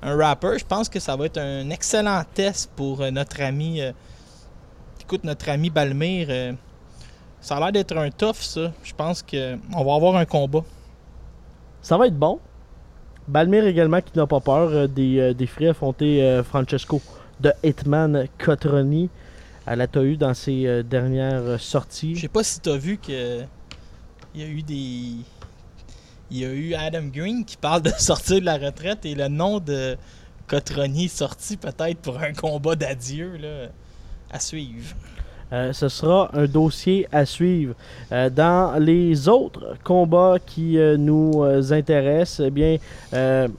un rapper. Je pense que ça va être un excellent test pour euh, notre ami. euh, écoute, notre ami Balmire. euh, ça a l'air d'être un tough, ça. Je pense qu'on va avoir un combat. Ça va être bon. Balmire également qui n'a pas peur euh, des, des frais affrontés Francesco de Hitman Cotroni à la TAU dans ses dernières euh, Je sorties. sais pas si tu as vu que il y a eu des il y a eu Adam Green qui parle de sortir de la retraite et le nom de Cotroni sorti peut-être pour un combat d'adieu à suivre. Euh, ce sera un dossier à suivre. Euh, dans les autres combats qui euh, nous intéressent, eh bien, on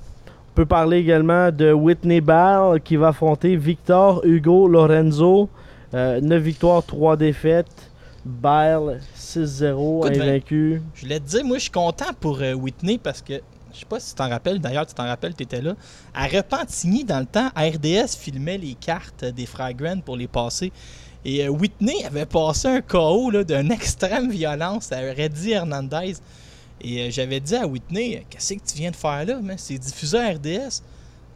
peut parler également de Whitney Ball qui va affronter Victor Hugo Lorenzo. 9 victoires, 3 défaites. Ball 6-0, Écoute, invaincu. Je voulais te dire moi je suis content pour euh, Whitney parce que je sais pas si tu t'en rappelles, d'ailleurs tu t'en rappelles, tu étais là. À Repentigny, dans le temps, RDS filmait les cartes des frères Grant pour les passer. Et euh, Whitney avait passé un KO là, d'une extrême violence à Reddy Hernandez. Et euh, j'avais dit à Whitney, qu'est-ce que tu viens de faire là? C'est diffusé à RDS.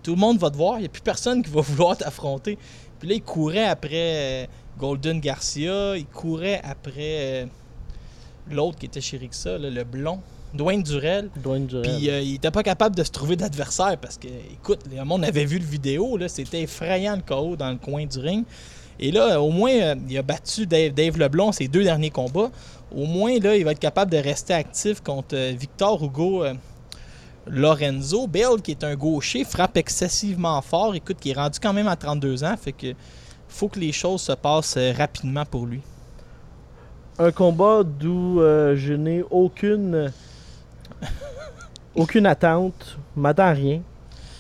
Tout le monde va te voir, il n'y a plus personne qui va vouloir t'affronter. Puis là, il courait après Golden Garcia, il courait après euh, l'autre qui était chez Rixa, là, le blond, Dwayne Durel. Dwayne Durrell. Puis euh, il était pas capable de se trouver d'adversaire parce que, écoute, le monde avait vu le vidéo, là, c'était effrayant le KO dans le coin du ring. Et là, au moins, euh, il a battu Dave, Dave Leblond ses deux derniers combats. Au moins, là, il va être capable de rester actif contre euh, Victor Hugo Lorenzo. Bale, qui est un gaucher, frappe excessivement fort. Écoute, qui est rendu quand même à 32 ans. Fait que faut que les choses se passent euh, rapidement pour lui. un combat d'où euh, je n'ai aucune aucune attente, m'attends à rien.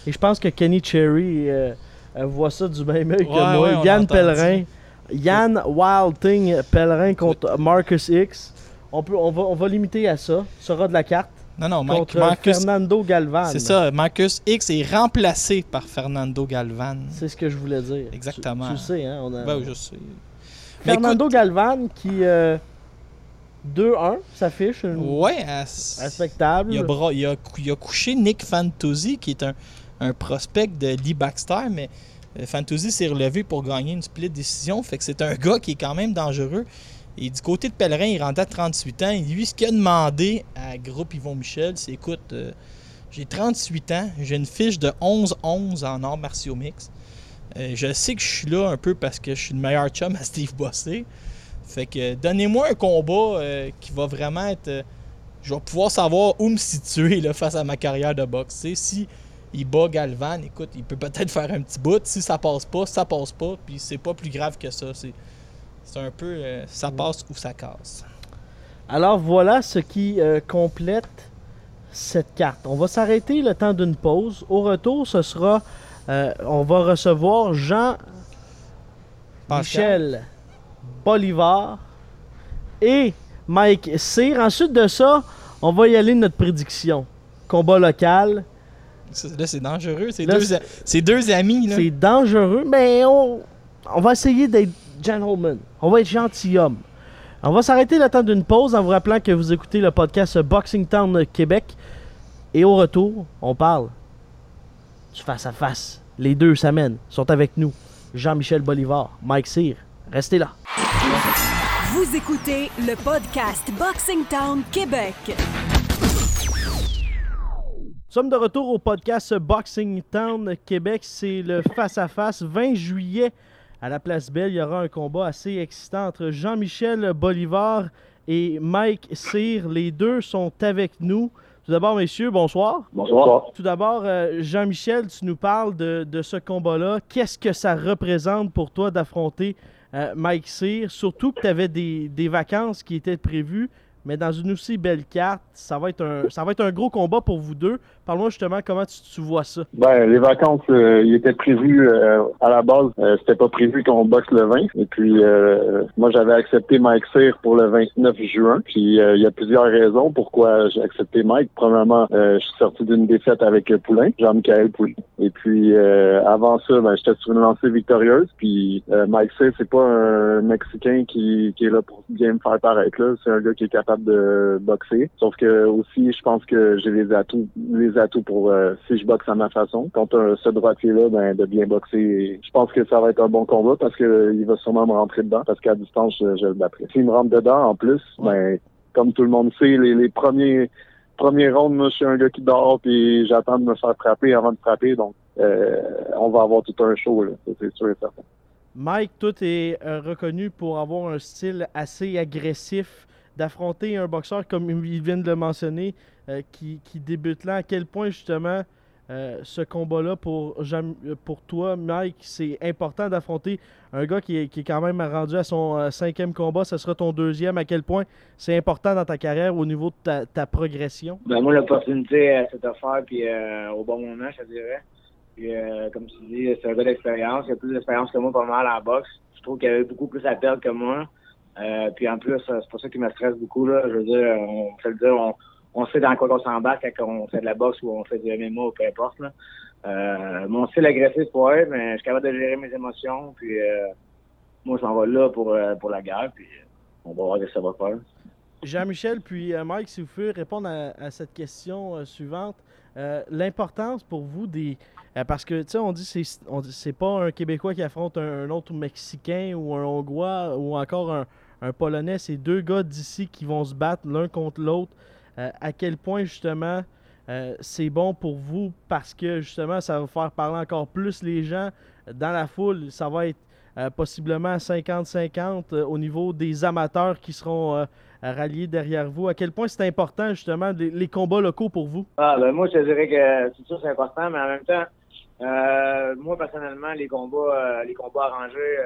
Et je pense que Kenny Cherry euh, voit ça du même œil que moi. ouais, Yann Pellerin, Yann Wilding Pellerin contre Marcus X. On peut, on va, on va limiter à ça. Ça sera de la carte Non, non, Mike- contre Marcus. Fernando Galvan. C'est ça, Marcus X est remplacé par Fernando Galvan. C'est ce que je voulais dire. Exactement. Tu, sais, hein? On a... Ben, je sais. Fernando Galvan qui euh, 2-1 s'affiche, une- Ouais, respectable. il, a bra- il a cou- il a couché Nick Fantozzi, qui est un, un prospect de Lee Baxter, mais euh, Fantozzi s'est relevé pour gagner une split décision. Fait que c'est un gars qui est quand même dangereux. Et du côté de Pellerin, il rentre à 38 ans. Et lui, ce qu'il a demandé à Groupe Yvon Michel, c'est écoute, euh, j'ai 38 ans, j'ai une fiche de 11-11 en arts martiaux mix. Euh, je sais que je suis là un peu parce que je suis le meilleur chum à Steve Bossé. Fait que donnez-moi un combat euh, qui va vraiment être. je vais pouvoir savoir où me situer là, face à ma carrière de boxe. Si il bat Galvan, écoute, il peut peut-être faire un petit bout. Si ça passe pas, ça passe pas. Puis c'est pas plus grave que ça. C'est, c'est un peu euh, ça passe ou ça casse. Alors voilà ce qui euh, complète cette carte. On va s'arrêter le temps d'une pause. Au retour, ce sera. euh, on va recevoir Jean Michel Bolivar et Mike Cyr. Ensuite de ça, on va y aller de notre prédiction. Combat local. Là, c'est dangereux. C'est deux, amis. C'est dangereux, mais on, on va essayer d'être gentleman. On va être gentilhomme. On va s'arrêter le temps d'une pause en vous rappelant que vous écoutez le podcast Boxing Town Québec. Et au retour, on parle du face à face. Les deux s'amènent, sont avec nous. Jean-Michel Bolivar, Mike Cyr. Restez là. Vous écoutez le podcast Boxing Town Québec. Nous sommes de retour au podcast Boxing Town Québec. C'est le face-à-face 20 juillet à la Place Belle. Il y aura un combat assez excitant entre Jean-Michel Bolivar et Mike Cyr. Les deux sont avec nous. Tout d'abord, messieurs, bonsoir. Bonsoir. Tout d'abord, euh, Jean-Michel, tu nous parles de, de ce combat-là. Qu'est-ce que ça représente pour toi d'affronter euh, Mike Cyr? Surtout que tu avais des, des vacances qui étaient prévues, mais dans une aussi belle carte, ça va être un, ça va être un gros combat pour vous deux. Parle-moi justement comment tu, tu vois ça? Ben, les vacances, euh, ils étaient prévus euh, à la base. Euh, C'était pas prévu qu'on boxe le 20. Et puis, moi, j'avais accepté Mike Cyr pour le 29 juin. Puis, il y a plusieurs raisons pourquoi j'ai accepté Mike. Premièrement, je suis sorti d'une défaite avec Poulain, Jean-Michel Poulain. Et puis, avant ça, ben, j'étais sur une lancée victorieuse. Puis, Mike Cyr, c'est pas un Mexicain qui, qui est là pour bien me faire paraître. là. C'est un gars qui est capable de boxer. Sauf que aussi, je pense que j'ai les atouts, les atouts pour euh, si je boxe à ma façon. Contre ce droitier-là, ben, de bien boxer. Et je pense que ça va être un bon combat parce que euh, il va sûrement me rentrer dedans. Parce qu'à distance, je, je le battrai. S'il me rentre dedans, en plus, ben, comme tout le monde sait, les, les premiers premiers rounds, moi, je suis un gars qui dort puis j'attends de me faire frapper avant de frapper. Donc, euh, on va avoir tout un show, là. C'est sûr et certain. Mike, toi, est euh, reconnu pour avoir un style assez agressif d'affronter un boxeur, comme il vient de le mentionner, euh, qui, qui débute là. À quel point, justement, euh, ce combat-là pour, euh, pour toi, Mike, c'est important d'affronter un gars qui est, qui est quand même rendu à son cinquième combat. Ce sera ton deuxième. À quel point c'est important dans ta carrière au niveau de ta, progression? Ben moi, l'opportunité, euh, c'est offert puis au bon moment, je dirais. Puis, comme tu dis, c'est un gars d'expérience. Il a plus d'expérience que moi, pas mal en boxe. Je trouve qu'il avait beaucoup plus à perdre que moi. Euh, puis en plus, euh, c'est pour ça qu'il me stresse beaucoup. Là. Je veux dire, on fait le dire, on, on sait dans quoi on s'embarque quand on fait de la boxe ou on fait du MMA ou peu importe. Là. Euh, mon style agressif, ouais, mais je suis capable de gérer mes émotions. Puis euh, moi, je m'en vais là pour, euh, pour la guerre. Puis euh, on va voir ce que ça va faire. Jean-Michel, puis euh, Mike, si vous pouvez répondre à, cette question euh, suivante. Euh, L'importance pour vous des. euh, parce que, tu sais, on dit c'est- c'est pas un Québécois qui affronte un, un autre Mexicain ou un Hongrois ou encore un, un Polonais. C'est deux gars d'ici qui vont se battre l'un contre l'autre. Euh, à quel point, justement, euh, c'est bon pour vous parce que, justement, ça va faire parler encore plus les gens dans la foule. Ça va être euh, possiblement 50-50 euh, au niveau des amateurs qui seront ralliés derrière vous. À quel point c'est important, justement, les, combats locaux pour vous? Ah, ben moi, je dirais que c'est sûr c'est important, mais en même temps, moi, personnellement, les combats les combats arrangés,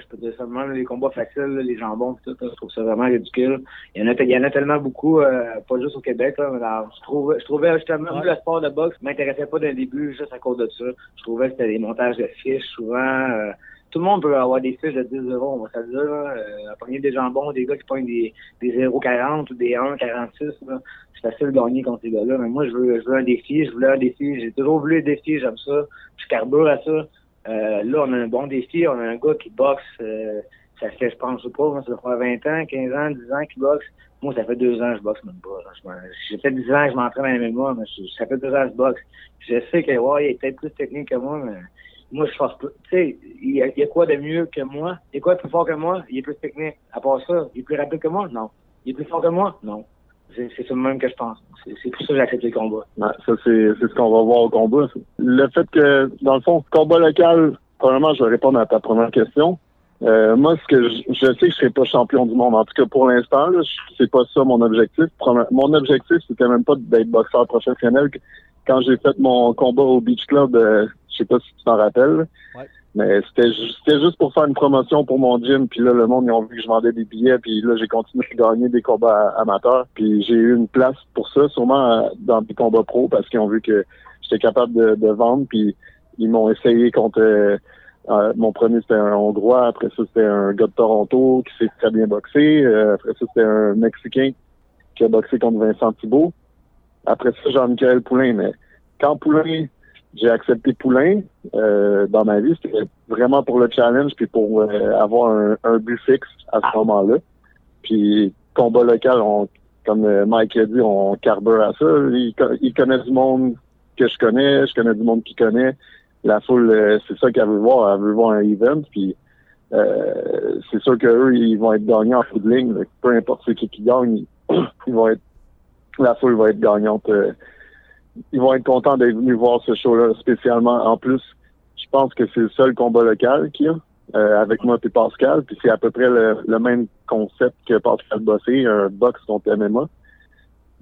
je peux dire ça de même, les combats faciles, là, les jambons, tout, là, je trouve ça vraiment ridicule. Il y en a, il y en a tellement beaucoup, euh, pas juste au Québec, là, mais dans- je, trouvais, je trouvais justement, Ouais. le sport de boxe m'intéressait pas dès le début, juste à cause de ça. Je trouvais que c'était des montages de fiches, souvent. euh, tout le monde peut avoir des fiches de 10 euros, on va se le dire. Là. Euh, pogner des jambons, des gars qui pognent des, des 0,40 ou des 1,46. là. C'est facile de gagner contre ces gars-là. Mais moi, je veux, je veux un défi. Je voulais un défi. J'ai toujours voulu un défi. J'aime ça. Je carbure à ça. Euh, là, on a un bon défi. On a un gars qui boxe. euh, ça fait, je pense, pas, moi, ça fait 20 ans, 15 ans, 10 ans qu'il boxe. Moi, ça fait deux ans que je boxe même pas. J'ai fait 10 ans que je m'entraîne à la MMA, mais ça fait deux ans que je boxe. Je sais que, ouais, il est peut-être plus technique que moi, mais moi, je force pas. Tu sais, il y, a, il y a quoi de mieux que moi? Il y a quoi de plus fort que moi? Il est plus technique. À part ça, il est plus rapide que moi? Non. Il est plus fort que moi? Non. C'est c'est ça même que je pense. C'est c'est pour ça que j'accepte les combats. Ouais, ça, c'est c'est ce qu'on va voir au combat. Le fait que, dans le fond, combat local, premièrement, je vais répondre à ta première question. Euh, moi, ce que je, je sais que je serai pas champion du monde. En tout cas, pour l'instant, c'est pas ça mon objectif. Mon objectif, c'était même pas d'être boxeur professionnel. Quand j'ai fait mon combat au Beach Club, euh, je sais pas si tu t'en rappelles. Ouais. Mais c'était c'était juste pour faire une promotion pour mon gym. Puis là, le monde, ils ont vu que je vendais des billets. Puis là, j'ai continué à gagner des combats amateurs. Puis j'ai eu une place pour ça, sûrement euh, dans des combats pro, parce qu'ils ont vu que j'étais capable de, de vendre. Puis ils m'ont essayé contre... euh, euh, mon premier, c'était un Hongrois. Après ça, c'était un gars de Toronto qui s'est très bien boxé. Euh, après ça, c'était un Mexicain qui a boxé contre Vincent Thibault. Après ça, Jean-Michel Poulain. Mais quand Poulain, j'ai accepté Poulain euh, dans ma vie, c'était vraiment pour le challenge puis pour euh, avoir un, un but fixe à ce moment-là. Puis combat local, on, comme euh, Mike a dit, on carbure à ça. Il, il connaît du monde que je connais, je connais du monde qui connaît la foule, euh, c'est ça qu'elle veut voir. Elle veut voir un event, puis euh, c'est sûr qu'eux, ils vont être gagnants en de ligne. Peu importe c'est qui qui gagne, ils vont être la foule va être gagnante. Ils vont être contents d'être venus voir ce show-là spécialement. En plus, je pense que c'est le seul combat local qu'il y a euh, avec moi et Pascal. Puis c'est à peu près le, même concept que Pascal Bossé, un box contre MMA.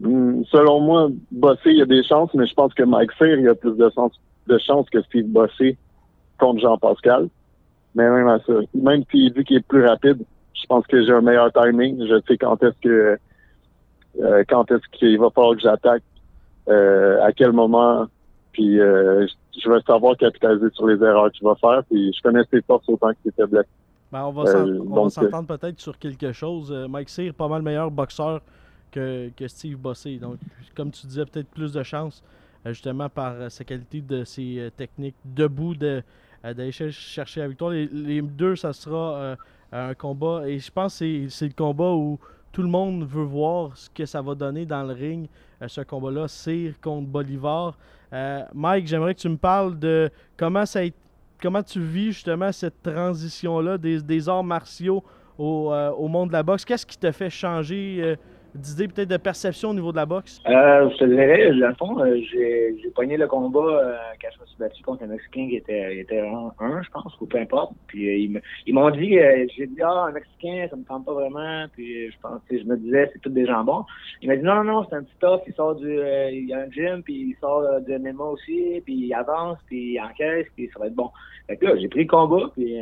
Selon moi, Bossé, il y a des chances, mais je pense que Mike Cyr, il y a plus de, sens, de chances que Steve Bossé contre Jean-Pascal. Mais même à ça, même s'il dit qu'il est plus rapide, je pense que j'ai un meilleur timing. Je sais quand est-ce que euh, quand est-ce qu'il va falloir que j'attaque, à quel moment, puis euh, je vais savoir capitaliser sur les erreurs qu'il va faire, puis je connais ses forces autant que ses faiblesses. Ben, on va Euh, s'entendre peut-être sur quelque chose. Euh, Mike Cyr, pas mal meilleur boxeur que, que Steve Bossé. Donc, comme tu disais, peut-être plus de chance, euh, justement, par euh, sa qualité de ses euh, techniques debout, de, euh, d'aller cher- chercher la victoire. Les, les deux, ça sera euh, un combat. Et je pense que c'est le combat où tout le monde veut voir ce que ça va donner dans le ring, euh, ce combat-là, Cyr contre Bolivar. Euh, Mike, j'aimerais que tu me parles de comment ça comment tu vis justement cette transition-là des, des arts martiaux au, euh, au monde de la boxe? Qu'est-ce qui te fait changer euh, d'idée, peut-être de perception au niveau de la boxe? Euh, je te dirais, dans le fond, euh, j'ai pogné le combat euh, quand je me suis battu contre un Mexicain qui était, était un, un, je pense, ou peu importe. Puis euh, ils m'ont dit, j'ai dit, ah, un Mexicain, ça me tente pas vraiment. Puis je pensais, je me disais, c'est tous des jambons. Il m'a dit, non, non, non, c'est un petit tough, il sort du, il y a un gym, puis il sort du MMA aussi, puis il avance, puis il encaisse, puis ça va être bon. Fait que là, j'ai pris le combat, puis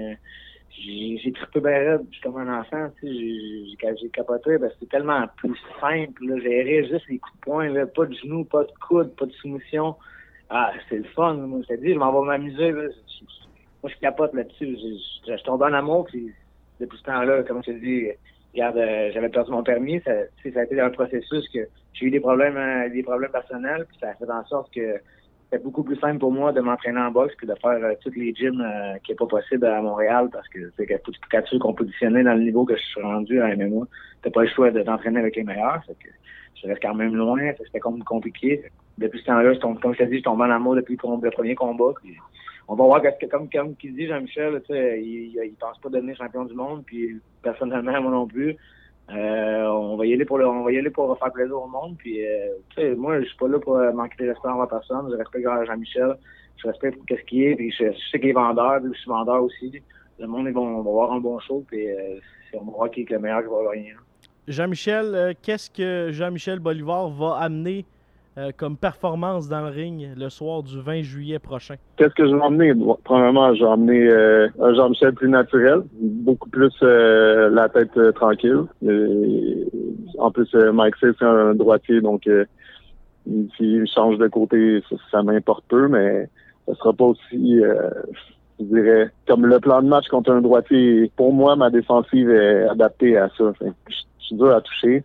j'ai trippé bien raide, suis comme un enfant, tu sais, j'ai- j'ai capoté, parce que c'est tellement plus simple, là, gérer juste les coups de poing, là, pas de genoux, pas de coude, pas de soumission. Ah, c'est le fun, moi, je te dis, je m'en vais m'amuser, là. Moi, je capote là-dessus, je, je, tombe en amour, puis depuis ce temps-là, comme je te dis, regarde, euh, j'avais perdu mon permis, ça, ça a été un processus que j'ai eu des problèmes, euh, des problèmes personnels, puis ça a fait en sorte que c'était beaucoup plus simple pour moi de m'entraîner en boxe que de faire euh, tous les gyms euh, qui est pas possible à Montréal parce que c'est quand tu veux compétitionner dans le niveau que je suis rendu à MMA, t'as pas le choix de t'entraîner avec les meilleurs. Fait que je reste quand même loin, c'était comme compliqué. Depuis ce temps-là, tombe, comme je t'ai dit, je tombe en amour depuis le, premier combat. Puis on va voir que comme comme qui dit Jean-Michel, il, il, il pense pas devenir champion du monde, puis personnellement moi non plus. Euh, on va y aller pour on va y aller pour faire plaisir au monde. Puis, euh, moi, je suis pas là pour euh, manquer de respect envers personne. Je respecte Jean-Michel. Je respecte qu'est-ce qu'il est. Puis je, sais qu'il est vendeur. Puis je suis vendeur aussi. Le monde, va voir un bon show. Puis euh, on qui est le meilleur qui va gagner. Jean-Michel, qu'est-ce que Jean-Michel Bolivar va amener euh, comme performance dans le ring le soir du 20 juillet prochain? Qu'est-ce que je vais emmener? Premièrement, je vais emmener euh, un Jean-Michel plus naturel, beaucoup plus euh, la tête tranquille. En plus, Mike Cyr, c'est un droitier, donc s'il change de côté, ça, ça m'importe peu, mais ça sera pas aussi, je dirais, comme le plan de match contre un droitier. Pour moi, ma défensive est adaptée à ça. Je suis dur à toucher.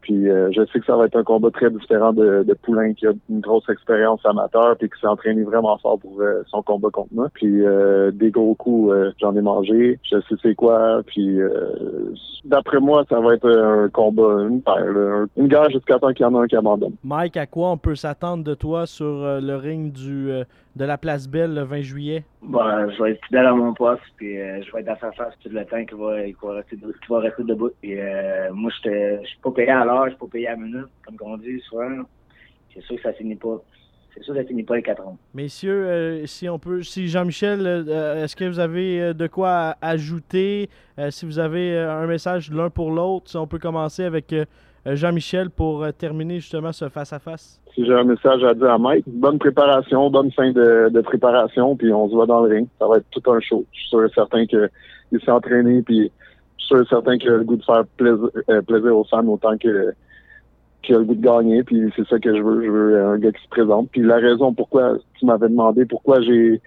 Puis euh, je sais que ça va être un combat très différent de, de Poulain qui a une grosse expérience amateur puis qui s'est entraîné vraiment fort pour euh, son combat contre moi. Puis euh, des gros coups, euh, j'en ai mangé. Je sais c'est quoi. Puis euh, d'après moi, ça va être un combat, une paire, une guerre jusqu'à temps qu'il y en a un qui abandonne. Mike, à quoi on peut s'attendre de toi sur le ring du, de la Place Belle le 20 juillet? Bon, je vais être fidèle à mon poste, puis euh, je vais être à sa face tout le temps qu'il va, qu'il va, rester, va rester debout. Puis, euh, moi, je ne suis pas payé à l'heure, je suis pas payé à la minute, comme on dit souvent. C'est sûr que ça finit pas. c'est sûr que ça finit pas les quatre ans. Messieurs, euh, si on peut, si Jean-Michel, euh, est-ce que vous avez euh, de quoi ajouter? Euh, si vous avez euh, un message l'un pour l'autre, si on peut commencer avec euh, euh, Jean-Michel pour euh, terminer justement ce face-à-face. Si j'ai un message à dire à Mike, bonne préparation, bonne fin de, de préparation, puis on se voit dans le ring. Ça va être tout un show. Je suis sûr et certain qu'il s'est entraîné, puis je suis sûr et certain qu'il a le goût de faire plaisir, euh, plaisir aux fans autant que qu'il a le goût de gagner, puis c'est ça que je veux. Je veux un gars qui se présente. Puis la raison pourquoi tu m'avais demandé pourquoi j'ai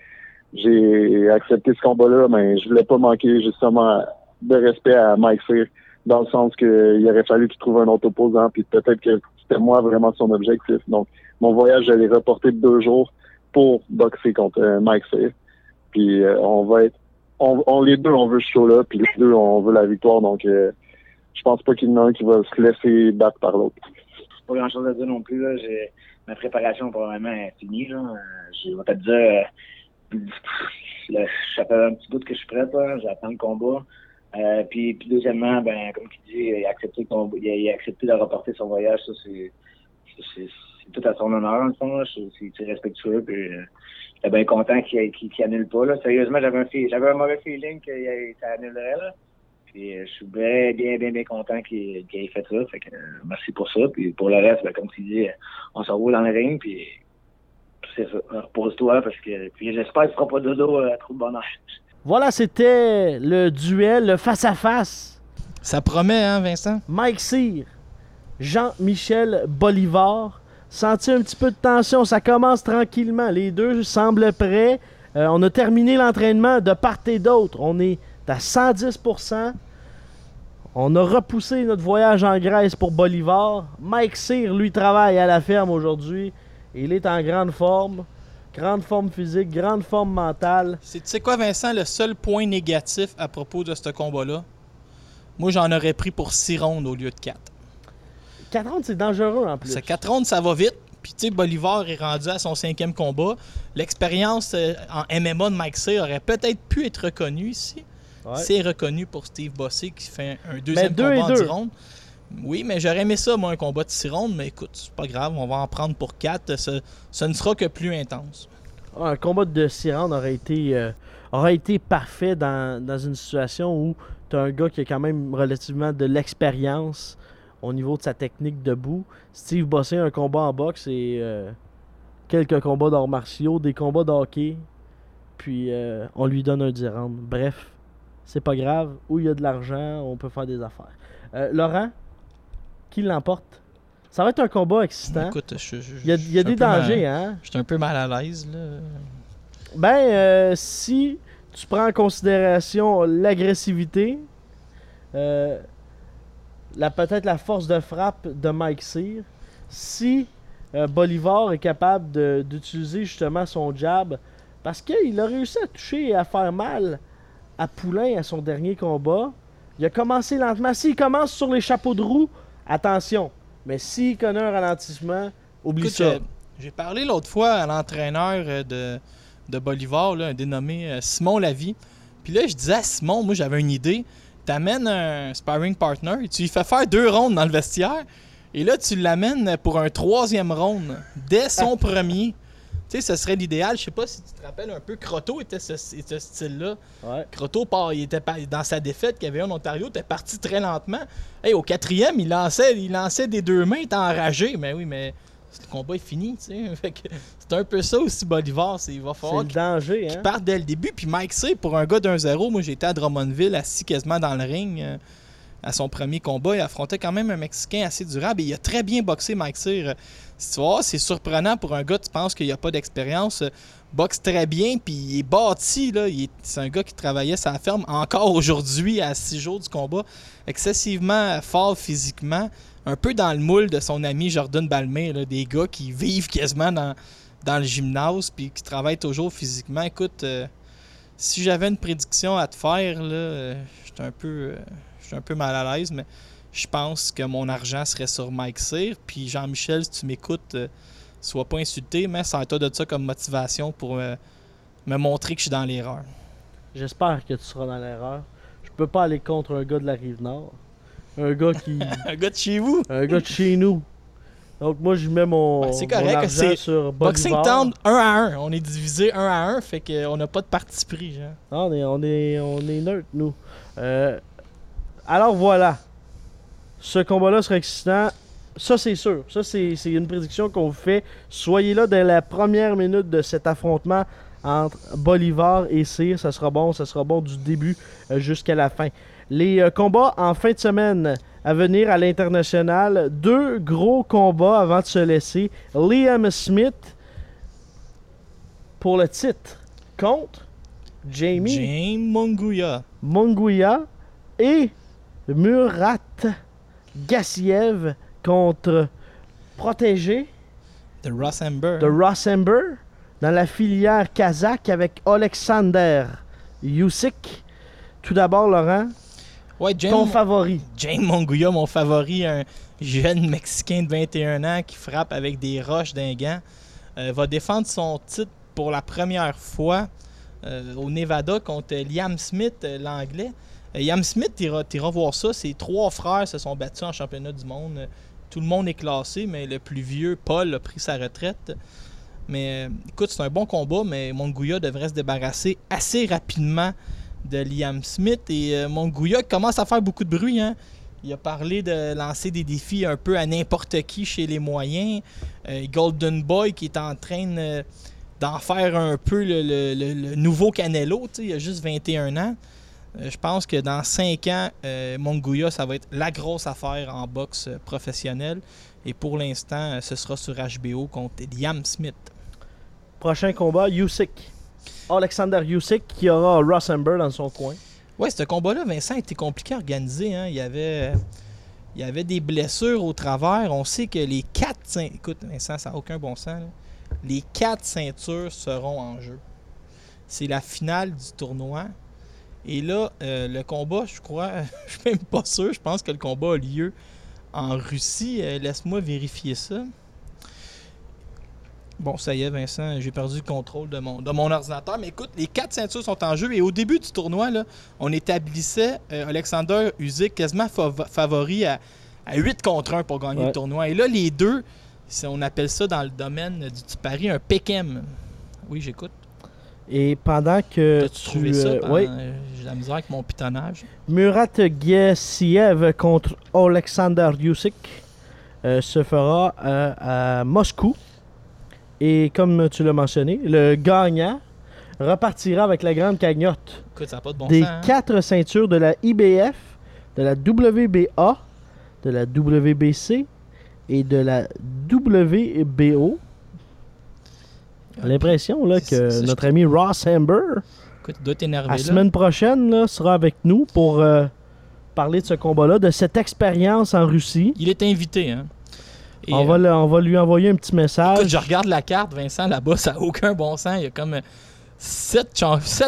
j'ai accepté ce combat-là, ben je voulais pas manquer justement de respect à Mike Sear, dans le sens qu'il aurait fallu qu'il trouve un autre opposant, puis peut-être que c'était moi vraiment son objectif. Donc mon voyage, j'allais reporter de deux jours pour boxer contre euh, Mike Sear. Puis euh, on va être on, on- les deux on veut ce show-là, puis les deux on veut la victoire, donc euh, je pense pas qu'il y en a un qui va se laisser battre par l'autre. pas grand chose à dire non plus. Là. J'ai, ma préparation probablement est finie. Là. Euh, Je vais te dire, euh, ça fait un petit bout que je suis prêt. J'attends le combat. Euh, puis, puis deuxièmement, ben, comme tu dis, il a accepté, il a, accepté de reporter son voyage. Ça, c'est, c'est, tout à son honneur, en fond. C'est, respectueux. Puis, euh, j'étais bien content qu'il, qu'il, qu'il annule pas. Là. Sérieusement, j'avais un, j'avais un mauvais feeling que il- ça annulerait. Là. Puis euh, je suis bien, bien, bien, bien content qu'il qu'il ait fait ça. Fait que, euh, merci pour ça. Puis pour le reste, ben, comme tu dis, euh, on s'en roule dans le ring. Puis c'est ça. Repose-toi parce que puis j'espère que tu feras pas dodo à trop de bonheur. Voilà, c'était le duel, le face-à-face. Ça promet, hein, Vincent? Mike Cyr, Jean-Michel Bolivar. Senti un petit peu de tension, ça commence tranquillement. Les deux semblent prêts. Euh, on a terminé l'entraînement de part et d'autre. On est à 110%. On a repoussé notre voyage en Grèce pour Bolivar. Mike Cyr, lui, travaille à la ferme aujourd'hui. Il est en grande forme. Grande forme physique, grande forme mentale. C'est- Tu sais quoi, Vincent, le seul point négatif à propos de ce combat-là, moi, j'en aurais pris pour 6 rondes au lieu de 4. 4 rounds, c'est dangereux en plus. Ce 4 rondes, ça va vite. Puis, tu sais, Bolivar est rendu à son cinquième combat. L'expérience euh, en MMA de Mike Cyr aurait peut-être pu être reconnue ici. Ouais. C'est reconnu pour Steve Bossé qui fait un deuxième deux combat en deux. 10 rondes. Oui, mais j'aurais aimé ça, moi, un combat de 6 rondes. Mais écoute, c'est pas grave, on va en prendre pour 4. Ce, ne sera que plus intense. Un combat de six rounds aurait été, euh, été parfait dans, dans une situation où tu as un gars qui a quand même relativement de l'expérience au niveau de sa technique debout. Steve Bossé, un combat en boxe et euh, quelques combats d'arts martiaux, des combats de hockey. Puis euh, on lui donne un 10 rounds. Bref, c'est pas grave. Où il y a de l'argent, on peut faire des affaires. Laurent, qui l'emporte Ça va être un combat excitant. Écoute, je, je- Il y a, il y des mal- dangers, hein? Je suis un peu mal à l'aise, là. Ben, euh, si tu prends en considération l'agressivité, euh, la peut-être la force de frappe de Mike Cyr, si euh, Bolivar est capable de- d'utiliser justement son jab, parce qu'il a réussi à toucher et à faire mal à Poulain à son dernier combat, il a commencé lentement. S'il commence sur les chapeaux de roue, attention. Mais s'il connaît un ralentissement, oublie Écoute, ça. euh, j'ai parlé l'autre fois à l'entraîneur euh, de, de Bolivar, là, un dénommé euh, Simon Lavie. Puis là, je disais à Simon, moi j'avais une idée. T'amènes un sparring partner, et tu lui fais faire deux rondes dans le vestiaire, et là tu l'amènes pour un troisième round dès son premier. Sais, ce serait l'idéal. Je sais pas si tu te rappelles un peu, Croteau était ce, style-là. Ouais. Croteau, part, il était dans sa défaite qu'il y avait en Ontario, était parti très lentement. Hey, au quatrième, il lançait, il lançait des deux mains, il était enragé. Mais oui, mais le combat est fini, tu sais. C'est un peu ça aussi, Bolivar. c'est- Il va falloir qu'il hein? parte dès le début. Puis Mike C, pour un gars d'un zéro, moi j'étais à Drummondville, assis quasiment dans le ring. euh, à son premier combat, il affrontait quand même un Mexicain assez durable et il a très bien boxé Mike Cyr. Euh, c'est surprenant pour un gars, tu penses qu'il n'y a pas d'expérience, euh, boxe très bien, puis il est bâti, C'est un gars qui travaillait sa ferme encore aujourd'hui, à six jours du combat, excessivement fort physiquement, un peu dans le moule de son ami Jordan Balmer, là, des gars qui vivent quasiment dans, le gymnase, puis qui travaillent toujours physiquement. Écoute, euh, si j'avais une prédiction à te faire, là, euh, j'étais un peu, j'étais un peu mal à l'aise, mais je pense que mon argent serait sur Mike Cyr. Puis Jean-Michel, si tu m'écoutes, euh, sois pas insulté, mais sers-toi de ça comme motivation pour euh, me montrer que je suis dans l'erreur. J'espère que tu seras dans l'erreur. Je peux pas aller contre un gars de la rive nord. Un gars qui. Un gars de chez vous? un gars de chez nous. Donc moi, je mets mon, c'est mon correct, argent c'est sur Boxing. Town 1 à 1. On est divisé 1 à 1, fait qu'on n'a pas de parti pris, genre. Ah, on est, on est, on est neutre, nous. Euh, alors voilà. Ce combat-là sera excitant. Ça, c'est sûr. Ça, c'est une prédiction qu'on vous fait. Soyez là dès la première minute de cet affrontement entre Bolivar et Cyr. Ça sera bon. Ça sera bon du début euh, jusqu'à la fin. Les euh, combats en fin de semaine à venir à l'international. Deux gros combats avant de se laisser. Liam Smith pour le titre contre Jamie James Monguia. Monguia et Murat Gassiev contre Protégé de Ross Amber. de Rossember dans la filière kazakh avec Alexander Yusik. Tout d'abord, Laurent, Ouais, ton favori. James Monguia, mon favori, un jeune Mexicain de 21 ans qui frappe avec des roches d'un gant, euh, va défendre son titre pour la première fois euh, au Nevada contre Liam Smith, euh, l'anglais. Euh, Liam Smith, tu iras voir ça. Ses trois frères se sont battus en championnat du monde. Tout le monde est classé, mais le plus vieux, Paul, a pris sa retraite. Mais euh, écoute, c'est un bon combat, mais Monguia devrait se débarrasser assez rapidement de Liam Smith. Et euh, commence à faire beaucoup de bruit. Hein. Il a parlé de lancer des défis un peu à n'importe qui chez les moyens. Euh, Golden Boy qui est en train de- d'en faire un peu le, le- nouveau Canelo. Il a juste 21 ans. Euh, je pense que dans 5 ans, euh, ça va être la grosse affaire en boxe euh, professionnelle. Et pour l'instant, euh, ce sera sur HBO contre Liam Smith. Prochain combat, Yusik. Alexander Yusik qui aura Rossember dans son coin. Ouais, ce combat-là, Vincent, était compliqué à organiser. hein. Il, y avait, il y avait des blessures au travers. On sait que les quatre ceintures. Écoute, Vincent, ça n'a aucun bon sens. là. Les quatre ceintures seront en jeu. C'est la finale du tournoi. Et là, euh, le combat, je crois, je suis même pas sûr. Je pense que le combat a lieu en Russie. Euh, Laisse-moi vérifier ça. Bon, ça y est, Vincent, j'ai perdu le contrôle de mon, de mon ordinateur. Mais écoute, les quatre ceintures sont en jeu. Et au début du tournoi, là, on établissait euh, Alexander Usyk quasiment fav- favori à, à 8 contre 1 pour gagner Ouais. le tournoi. Et là, les deux, on appelle ça dans le domaine du, du pari un Pekem. Oui, j'écoute. Et pendant que trouvé tu, ça? euh, pendant- oui, euh, J'ai la misère avec mon pitonnage? Murat Gassiev contre Alexander Yusik euh, se fera euh, à Moscou. Et comme tu l'as mentionné, le gagnant repartira avec la grande cagnotte Écoute, ça pas de bon des sens. hein? quatre ceintures de la IBF, de la WBA, de la WBC et de la WBO. J'ai L'impression là, que notre ami Ross Amber, Écoute, t'énerver la là. semaine prochaine, là, sera avec nous pour euh, parler de ce combat-là, de cette expérience en Russie. Il est invité, hein. Et, On euh, va, le- on va lui envoyer un petit message. Écoute, je regarde la carte, Vincent, là-bas, ça n'a aucun bon sens. Il y a comme 7,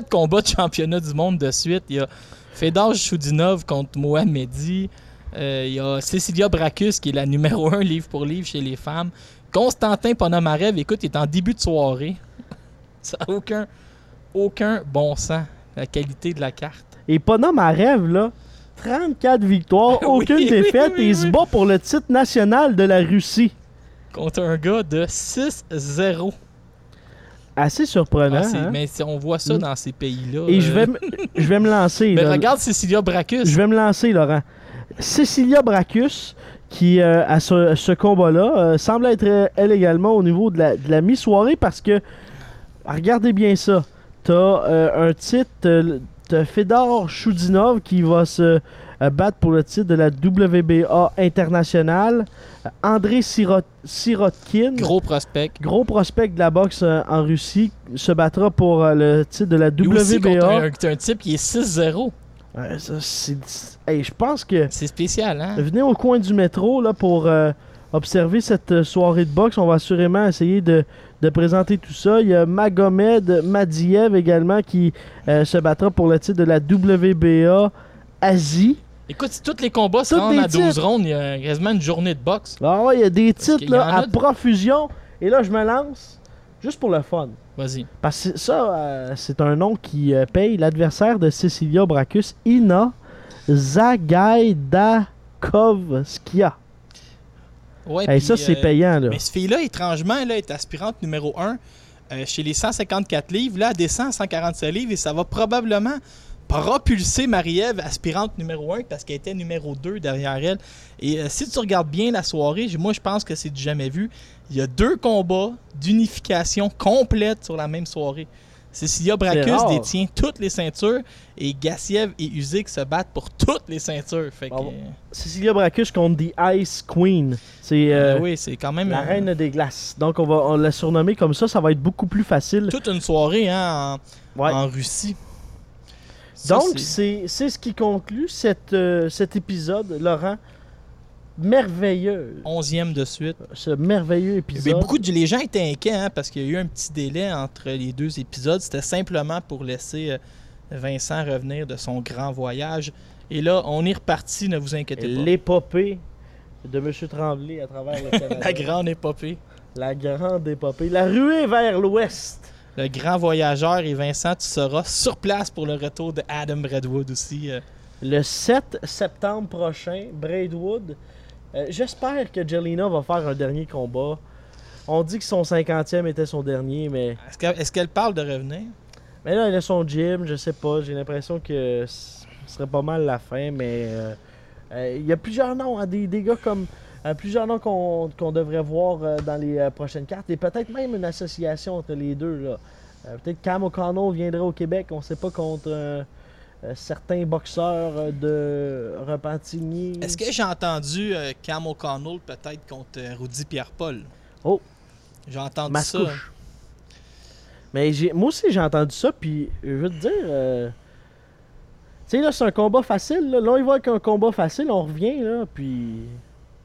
combats de championnat du monde de suite. Il y a Fedor Choudinov contre Mohamedi. Euh, il y a Cecilia Bracus, qui est la numéro 1 livre pour livre chez les femmes. Constantin Ponomarev, écoute, il est en début de soirée. Ça n'a aucun, aucun bon sens, la qualité de la carte. Et rêve, là, 34 victoires, Oui, aucune oui, défaite, oui, et il se bat pour le titre national de la Russie. Contre un gars de 6-0. Assez surprenant. Ah, hein? Mais si on voit ça Mm. dans ces pays-là. Et je euh, vais, me- je vais me lancer. Mais là. regarde Cecilia Bracus. Je vais me lancer, Laurent. Cecilia Bracus, qui euh, à ce, ce combat-là, euh, semble être euh, elle également au niveau de la, de la mi-soirée parce que, regardez bien ça, t'as euh, un titre, t'as Fedor Choudinov qui va se battre pour le titre de la WBA internationale, André Sirot- Sirotkin, gros. Gros prospect. prospect de la boxe en Russie, se battra pour le titre de la Lui aussi WBA. un, un type qui est 6-0. Ouais, ça, c'est- hey, je pense que C'est spécial, hein? Venez au coin du métro là, pour euh, observer cette euh, soirée de boxe. On va assurément essayer de, de présenter tout ça. Il y a Magomed Madiev également qui euh, se battra pour le titre de la WBA Asie. Écoute, si tous les combats se rendent à 12 titres. rondes, il y a quasiment une journée de boxe. Ah ouais, il y a des titres là, à de- profusion. Et là, je me lance juste pour le fun. Vas-y. Parce que ça, euh, c'est un nom qui euh, paye l'adversaire de Cecilia Bracus, Ina Zagaidakovskia. Ouais, Hey, puis, ça, c'est euh, payant, là. Mais cette fille-là, étrangement, là, est aspirante numéro 1 chez les 154 livres. Là, elle descend à 147 livres et ça va probablement propulser Marie-Ève, aspirante numéro 1, parce qu'elle était numéro 2 derrière elle. Et euh, si tu regardes bien la soirée, moi, je pense que c'est du jamais vu. Il y a deux combats d'unification complète sur la même soirée. Cecilia Bracus détient toutes les ceintures et Gassiev et Usyk se battent pour toutes les ceintures. Fait que, Bravo. Cecilia Bracus contre The Ice Queen. C'est euh, euh, oui, c'est quand même la euh, reine des glaces. Donc, on va on la surnommer comme ça. Ça va être beaucoup plus facile. toute une soirée hein, en, Ouais. en Russie. Ça, Donc, c'est- ce qui conclut cette, euh, cet épisode, Laurent. Merveilleux. onzième de suite. Ce merveilleux Mais épisode. beaucoup de les gens étaient inquiets hein, parce qu'il y a eu un petit délai entre les deux épisodes. C'était simplement pour laisser euh, Vincent revenir de son grand voyage. Et là, on est reparti, ne vous inquiétez pas. L'épopée de M. Tremblay à travers le Canada. La grande épopée. La grande épopée. La ruée vers l'ouest. Le grand voyageur et Vincent, tu seras sur place pour le retour de Adam Redwood aussi. euh. Le 7 septembre prochain, Braidwood. Euh, J'espère que Jelena va faire un dernier combat. On dit que son 50e était son dernier, mais, Est-ce qu'elle parle de revenir? mais là, il a son gym, je sais pas. J'ai l'impression que ce serait pas mal la fin, mais euh, euh, il y a plusieurs noms, hein, des, des gars comme. euh, plusieurs noms qu'on devrait voir euh, dans les euh, prochaines cartes et peut-être même une association entre les deux. peut-être Cam O'Connell viendrait au Québec, on sait pas contre certains boxeurs euh, de Repentigny. Est-ce que j'ai entendu euh, Cam O'Connell peut-être contre euh, Rudy Pierre-Paul? Oh. J'ai entendu ça. Mais j'ai, moi aussi j'ai entendu ça, puis je veux te dire, euh, tu sais là c'est un combat facile, là. là on y voit qu'un combat facile, on revient là, puis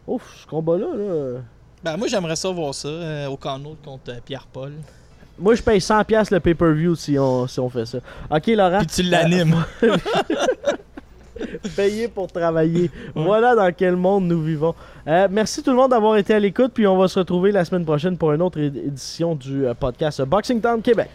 ouf ce combat là, là. Ben, moi, j'aimerais ça voir ça, euh, O'Connell contre euh, Pierre-Paul. Moi je paye 100 pièces le pay-per-view si on, si on fait ça. Ok Laurent, Puis tu l'animes. payé pour travailler. Voilà dans quel monde nous vivons. Euh, merci tout le monde d'avoir été à l'écoute, puis on va se retrouver la semaine prochaine pour une autre édition du euh, podcast Boxing Town Québec.